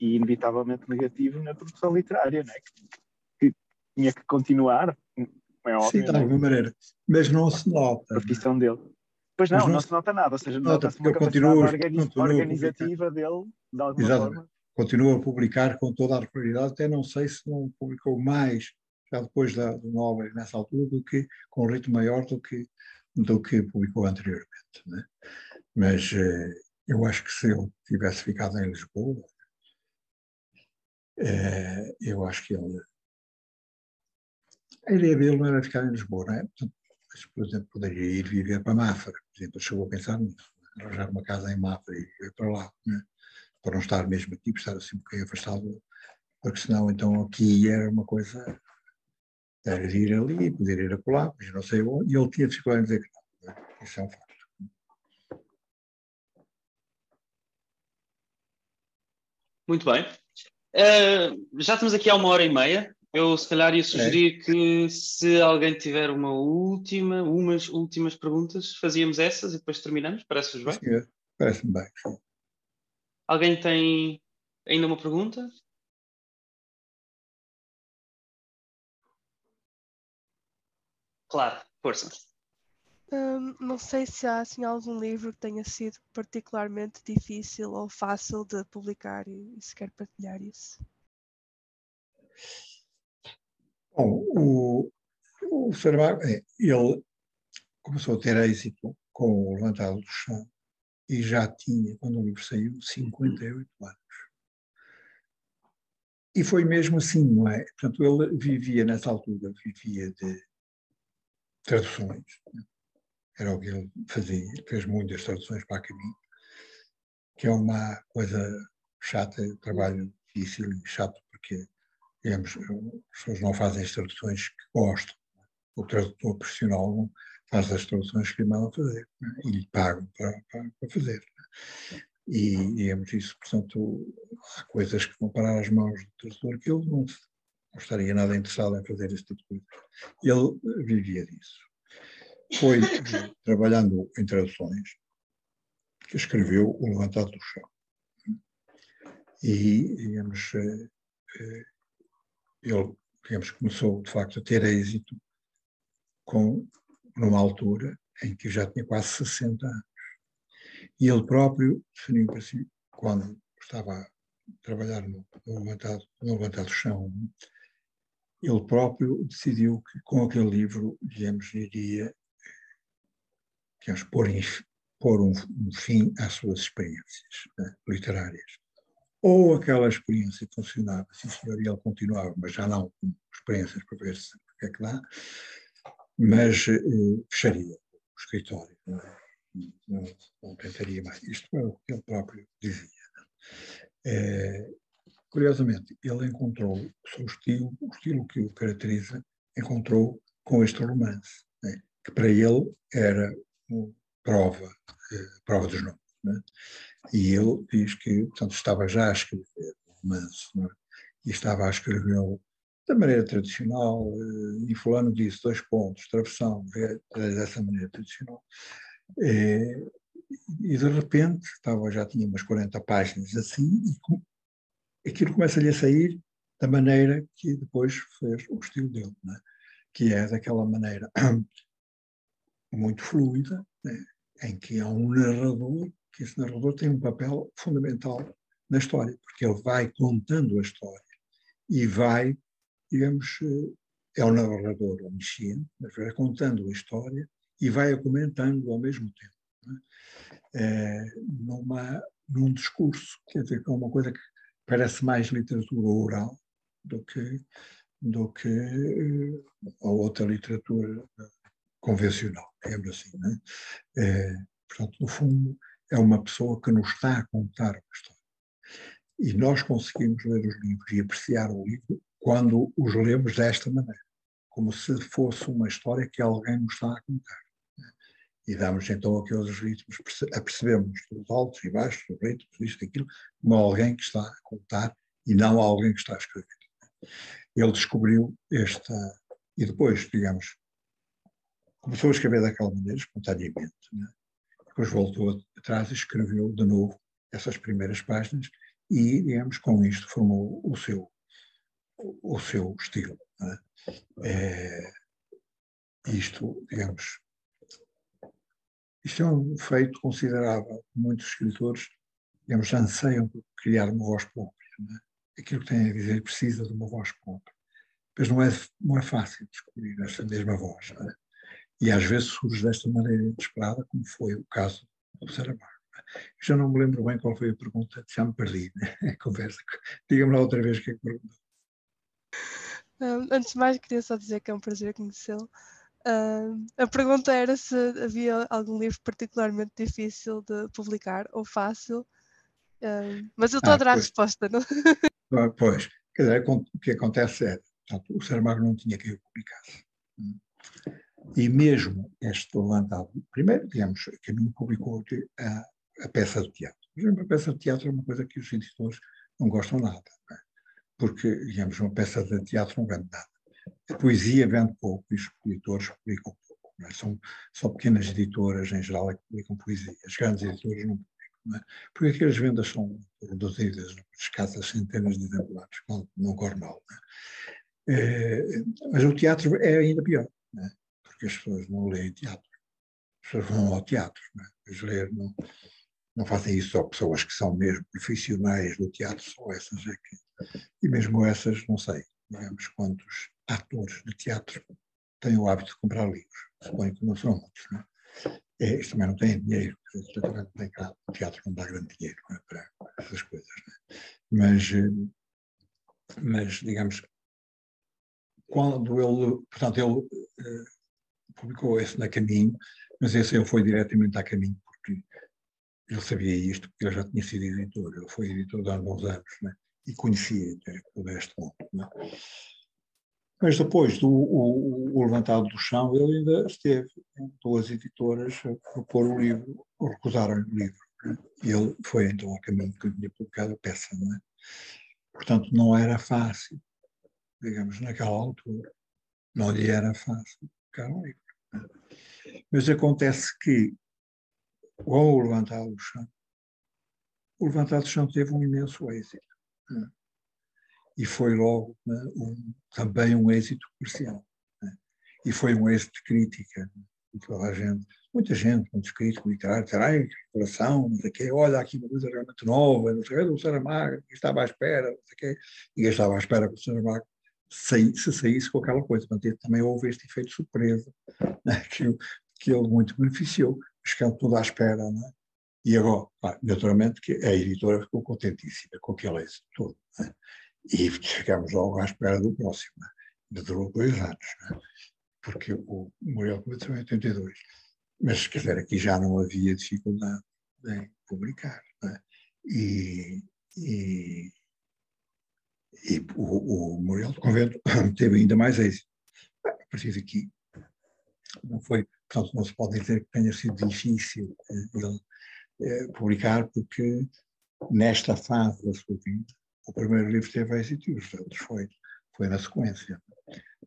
e inevitavelmente negativo na produção literária, não é? que, que tinha que continuar, é óbvio, Sim, de é? alguma maneira, mas não se nota. a profissão dele. Pois não, não não se- nota nada, ou seja, Nota, nota-se uma porque ele capacidade continua- organi- continua a organizativa dele, de alguma Exatamente. forma. Continua a publicar com toda a regularidade, até não sei se não publicou mais, já depois da, do Nobel, nessa altura, do que, com um ritmo maior do que, do que publicou anteriormente. né? Mas eh, eu acho que se ele tivesse ficado em Lisboa, eh, eu acho que ele. A ideia dele não era ficar em Lisboa, não é? Portanto, mas, por exemplo, poderia ir viver para Mafra, por exemplo, chegou a pensar nisso, né? arranjar uma casa em Mafra e ir para lá. né? Para não estar mesmo aqui, para estar assim um bocadinho afastado, porque senão então aqui era uma coisa, Era de ir ali, poder ir acolá, mas não sei onde, e ele tinha dificuldade em dizer que não. né? Isso é um facto. Muito bem. Eh, já estamos aqui há uma hora e meia. Eu, se calhar, ia sugerir que se alguém tiver uma última, umas últimas perguntas, fazíamos essas e depois terminamos. Parece-vos bem? Senhor, Parece-me bem. sim. Alguém tem ainda uma pergunta? Claro, força. Hum, não sei se há assim, algum livro que tenha sido particularmente difícil ou fácil de publicar e, e se quer partilhar isso. Bom, o, o Saramago, é, ele começou a ter êxito com o Levantado do Chão e já tinha, quando o livro saiu, 58 anos. E foi mesmo assim, não é? Portanto, ele vivia nessa altura, vivia de traduções. né? Era o que ele fazia, ele fez muitas traduções para a caminho, que é uma coisa chata, trabalho difícil e chato, porque, digamos, as pessoas não fazem as traduções que gostam. O tradutor profissional faz as traduções que lhe mandam fazer né? e lhe pagam para, para, para fazer. né? E, digamos, isso, portanto, há coisas que vão parar às mãos do tradutor que ele não, não estaria nada interessado em fazer esse tipo de coisa. Ele vivia disso. Foi eh, trabalhando em traduções que escreveu O Levantado do Chão. E, digamos, eh, eh, ele, digamos, começou, de facto, a ter êxito com, numa altura em que já tinha quase 60 anos. E ele próprio definiu para si, quando estava a trabalhar no, no, levantado, no levantado do chão, ele próprio decidiu que com aquele livro, digamos, iria digamos, pôr, em, pôr um, um fim às suas experiências né, literárias. Ou aquela experiência funcionava, sim senhor, e ele continuava, mas já não com experiências para ver se o que é que dá, mas eh, fecharia o escritório. Não, é? não, não tentaria mais. Isto é o que ele próprio dizia. Eh, curiosamente, ele encontrou o seu estilo, o estilo que o caracteriza, encontrou com este romance, né, que para ele era prova, eh, prova dos nomes. né? E ele diz que, portanto, estava já a escrever um romance, não é? e estava a escrevê-lo da maneira tradicional, eh, e fulano disse dois pontos, travessão, é, é dessa maneira tradicional. Eh, e de repente, estava, já tinha umas 40 páginas assim, e aquilo começa-lhe a sair da maneira que depois fez o estilo dele, não é? que é daquela maneira muito fluida, né? em que há um narrador, que esse narrador tem um papel fundamental na história, porque ele vai contando a história e vai, digamos, eh, é o narrador omnisciente, mas vai contando a história e vai comentando ao mesmo tempo, é? Eh, numa, num discurso, quer dizer, que é uma coisa que parece mais literatura oral do que, do que eh, a outra literatura convencional, digamos assim. É, portanto, no fundo, é uma pessoa que nos está a contar uma história. E nós conseguimos ler os livros e apreciar o livro quando os lemos desta maneira, como se fosse uma história que alguém nos está a contar. né? E damos então aqueles ritmos, perce- apercebemos os altos e baixos, os ritmos, isto aquilo, como alguém que está a contar e não alguém que está a escrever. Ele descobriu esta. E depois, digamos, começou a escrever daquela maneira, espontaneamente. Né? Depois voltou atrás e escreveu de novo essas primeiras páginas e, digamos, com isto formou o seu, o seu estilo. né? É, isto, digamos, isto é um feito considerável. Muitos escritores, digamos, anseiam por criar uma voz própria. né? Aquilo que tem a dizer precisa de uma voz própria. Mas não é, não é fácil descobrir essa mesma voz. né? E às vezes surge desta maneira inesperada, como foi o caso do Saramago. né? Já não me lembro bem qual foi a pergunta, já me perdi né? a conversa. Diga-me lá outra vez o que é que perguntou. Hum, antes de mais, queria só dizer que é um prazer conhecê-lo. Hum, a pergunta era se havia algum livro particularmente difícil de publicar ou fácil. Hum, mas eu estou Ah, a adorar a resposta. Não? Ah, Pois, quer dizer, o que acontece é, Portanto, o Saramago não tinha quem o publicasse. E mesmo este levantado, primeiro, digamos, Caminho publicou a, a peça de teatro. Mas a peça de teatro é uma coisa que os editores não gostam nada, não é? Porque, digamos, uma peça de teatro não vende nada. A poesia vende pouco e os editores publicam pouco. É? São, são pequenas editoras, em geral, é que publicam poesia. As grandes editoras não publicam. É? Porque aquelas vendas são reduzidas, escassas centenas de exemplares, não, não corre mal. É? É, mas o teatro é ainda pior, é? porque as pessoas não leem teatro. As pessoas vão ao teatro, não é? ler não, não fazem isso só pessoas que são mesmo profissionais do teatro, só essas é que. E mesmo essas, não sei, digamos, quantos atores de teatro têm o hábito de comprar livros. Suponho que não são muitos, não é? é isto também não tem dinheiro, não tem cá, o teatro não dá grande dinheiro é? para essas coisas. É? Mas, eh, mas, digamos, quando ele, portanto, ele uh, publicou esse na Caminho, mas esse ele foi diretamente a Caminho, porque ele sabia isto, porque ele já tinha sido editor, ele foi editor há alguns anos, né? e conhecia todo este mundo. Né? Mas depois do o, o, Levantado do Chão, ele ainda esteve em duas editoras a propor o livro, recusaram o livro. Né? E ele foi então ao caminho que tinha publicado a peça. Né? Portanto, não era fácil, digamos, naquela altura, não lhe era fácil publicar um livro. Né? Mas acontece que, com o Levantado do Chão, o Levantado do Chão teve um imenso êxito. Né? e foi logo né, um, também um êxito comercial. Né? E foi um êxito de crítica. Né? toda a gente, muita gente, muitos críticos literários, ai, coração, não sei o quê, olha aqui uma coisa realmente nova, não sei o quê, do ninguém estava à espera, não sei o quê, ninguém estava à espera que o Saramago se, se saísse com aquela coisa. Também houve este efeito surpresa, né, que, que ele muito beneficiou, ficam tudo à espera, né? E agora, naturalmente, que a editora ficou contentíssima com aquele êxito todo. Né? E ficámos logo à espera do próximo. Né? Durou dois anos, né? porque o Muriel começou em 82. Mas, quer dizer, aqui já não havia dificuldade em publicar. Né? E, e, e o, o Muriel do Convento teve ainda mais êxito. A partir daqui, não foi, portanto, não se pode dizer que tenha sido difícil eh, ele eh, publicar, porque nesta fase da sua vida, o primeiro livro teve êxito e os outros foi, foi na sequência.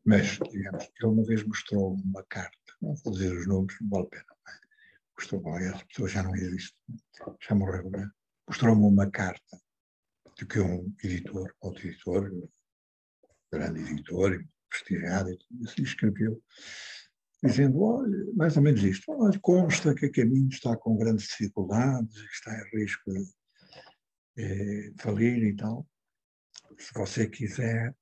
Mas, digamos, ele uma vez mostrou uma carta, não vou dizer os nomes, não vale a pena, é? mostrou, essa pessoa já não existe, já morreu, não é? mostrou-me uma carta de que um editor, outro editor, grande editor, prestigiado, assim escreveu, dizendo, olha, mais ou menos isto, olha, consta que a Caminho está com grandes dificuldades, está em risco de eh, falir e tal, se você quiser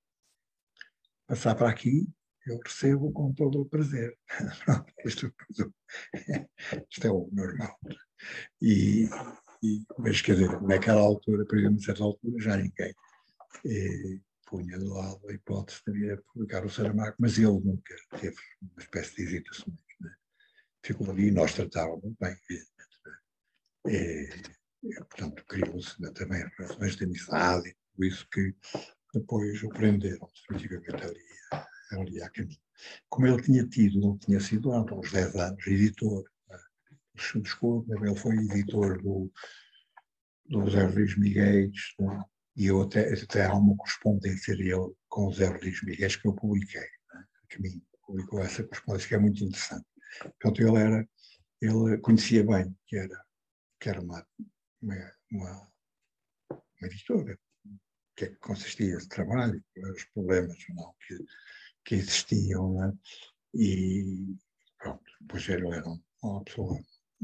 passar para aqui, eu recebo com todo o prazer. isto, isto, é o normal. E, e, mas, quer dizer, naquela altura, por exemplo, certa altura, já ninguém eh, punha de lado a hipótese de vir a publicar o Saramago, mas ele nunca teve uma espécie de hesitações. Né? Ficou ali e nós tratávamos bem. Né? E, portanto, criou-se né, também relações de amizade por isso que depois o prenderam definitivamente ali, ali a caminho. Como ele tinha tido, não tinha sido há uns 10 anos, editor, né? desculpa, ele foi editor do, do José Luís Miguel, né? E eu até, até há uma correspondência dele com o José Luís Miguel que eu publiquei, né? a caminho, publicou essa correspondência que é muito interessante. Portanto, ele era, ele conhecia bem que era, que era uma, uma, uma, uma editora, que é que consistia esse trabalho, os problemas não, que, que existiam, né? e pronto, depois ele era uma pessoa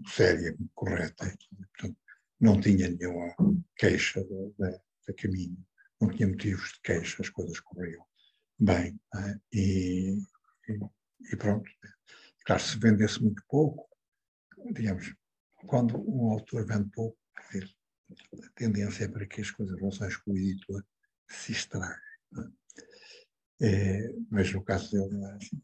séria, correta, portanto, não tinha nenhuma queixa da caminho, não tinha motivos de queixa, as coisas corriam bem, né? e, e, pronto. Claro, se vendesse muito pouco, digamos, quando um autor vende pouco, a tendência é para que as coisas, relações com o editor, se estraguem. É? É, mas no caso dele não é assim.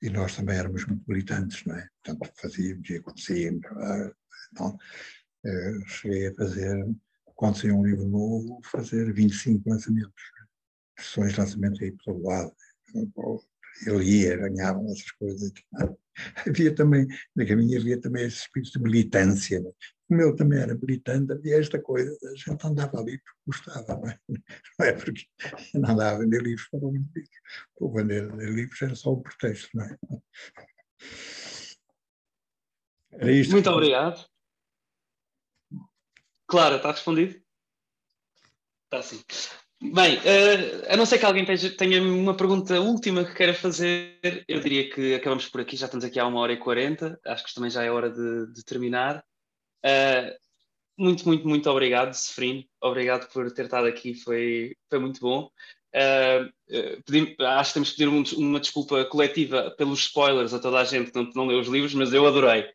E nós também éramos muito militantes, não é? Portanto, fazíamos e acontecia. Então, é, cheguei a fazer, quando saiu um livro novo, fazer 25 lançamentos. sessões de lançamento aí pelo lado. Ele ia, ganhavam essas coisas. Havia também, na caminha havia também esse espírito de militância. Né? Como eu também era militante, havia esta coisa, a gente andava ali porque gostava, não é? Não é porque não andava a vender livros para vender livros. Para vender livros era só um pretexto, não é? Era isto. Muito obrigado. Clara, está respondido? Está sim. Bem, uh, a não ser que alguém tenha, uma pergunta última que queira fazer, eu diria que acabamos por aqui, já estamos aqui há uma hora e quarenta, acho que também já é hora de, de terminar. Uh, muito, muito, muito obrigado, Seferino, obrigado por ter estado aqui, foi, foi muito bom. Uh, pedi, acho que temos que pedir um, uma desculpa coletiva pelos spoilers a toda a gente que não, não leu os livros, mas eu adorei,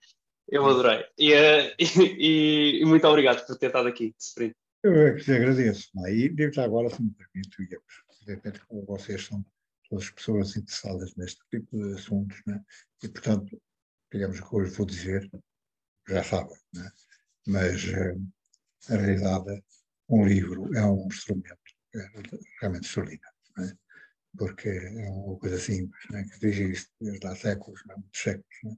eu adorei. E, e, e muito obrigado por ter estado aqui, Seferino. Eu é que te agradeço. E digo agora, se me permite, de repente, como vocês são todas pessoas interessadas neste tipo de assuntos, né? e portanto, digamos que hoje vou dizer, já sabem, né? mas eh, na realidade um livro é um instrumento é realmente extraordinário, né? porque é uma coisa simples, né? que existe desde há séculos, né? muitos séculos, né?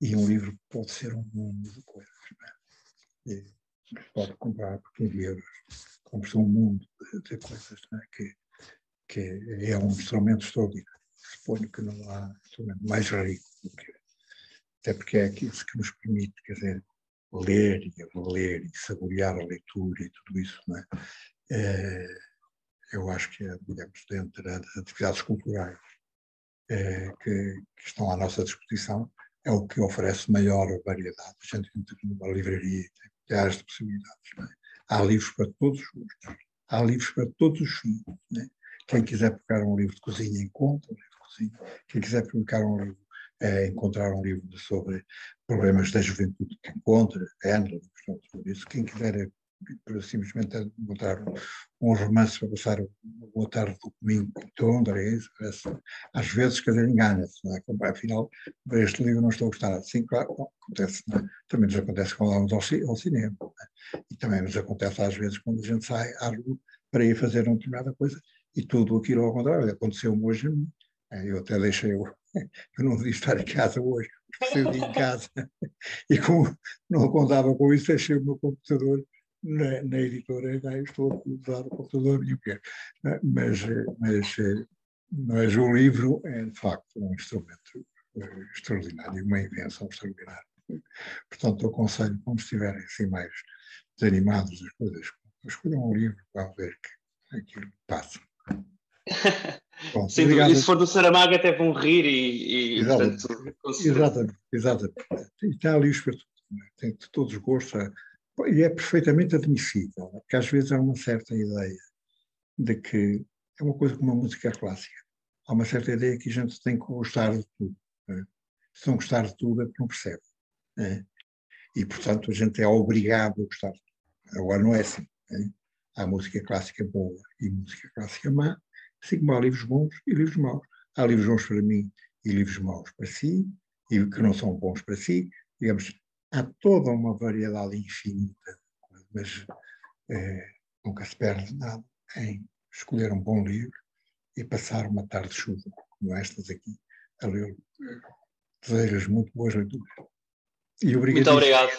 E um livro pode ser um mundo de coisas. Né? Pode comprar por 15 euros. Compra-se um mundo de, coisas né, que, que é um instrumento extraordinário. Suponho que não há instrumento mais rico do que até porque é aquilo que nos permite, quer dizer, ler e ler e saborear a leitura e tudo isso, é? é eu acho que, é, digamos, dentro das atividades culturais é, que, que, estão à nossa disposição, é o que oferece maior variedade. A gente entra numa livraria e tem milhares de possibilidades. É? Há livros para todos os gostos, há livros para todos os fins. É? Quem quiser publicar um livro de cozinha, encontra um livro de cozinha. Quem quiser publicar um livro, é, encontrar um livro sobre problemas da juventude, que encontra, é livros sobre isso. Quem quiser para simplesmente encontrar um, romance para passar uma tarde do domingo é isso, às vezes, quer dizer, engana-se, é? afinal, este livro não estou a gostar, assim, claro, bom, acontece, é? também nos acontece quando vamos ao, ao cinema, é? e também nos acontece às vezes quando a gente sai à rua para ir fazer uma determinada coisa, e tudo aquilo ao contrário, aconteceu-me hoje, é? eu até deixei, eu, eu não devia estar em casa hoje, saí em casa, e como não contava com isso, deixei o meu computador na, na editora já estou a usar o computador e o quê. Mas, mas, mas o livro é, de facto, um instrumento eh, extraordinário, uma invenção extraordinária. Portanto, eu aconselho, quando estiverem assim mais desanimados das coisas, escolham um livro para ver que aquilo passa. Bom, Sim, e se for do Saramago até vão rir e, e exatamente, portanto, exatamente, exatamente. Tem livros para tudo, é? tem de todos os gostos, e é perfeitamente admissível, porque às vezes há uma certa ideia de que é uma coisa como a música clássica. Há uma certa ideia que a gente tem que gostar de tudo. É? Se não gostar de tudo, é porque não percebe. É? E, portanto, a gente é obrigado a gostar de tudo. Agora, não é assim. É? Há música clássica boa e música clássica má, assim como há livros bons e livros maus. Há livros bons para mim e livros maus para si, e que não são bons para si. Digamos, há toda uma variedade infinita, mas é, nunca se perde nada em escolher um bom livro e passar uma tarde de chuva, como estas aqui, a ler. Desejo muito boas leituras. E obrigado. Muito obrigado.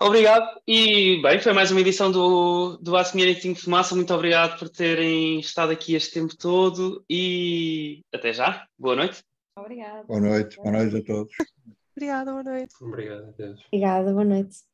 Obrigado. E, bem, foi mais uma edição do, do Ask Me Anything Fumaça. Muito obrigado por terem estado aqui este tempo todo e até já. Boa noite. Obrigado. Boa noite. Boa noite a todos. Obrigada, boa noite. Obrigado, Deus. Obrigada, boa noite.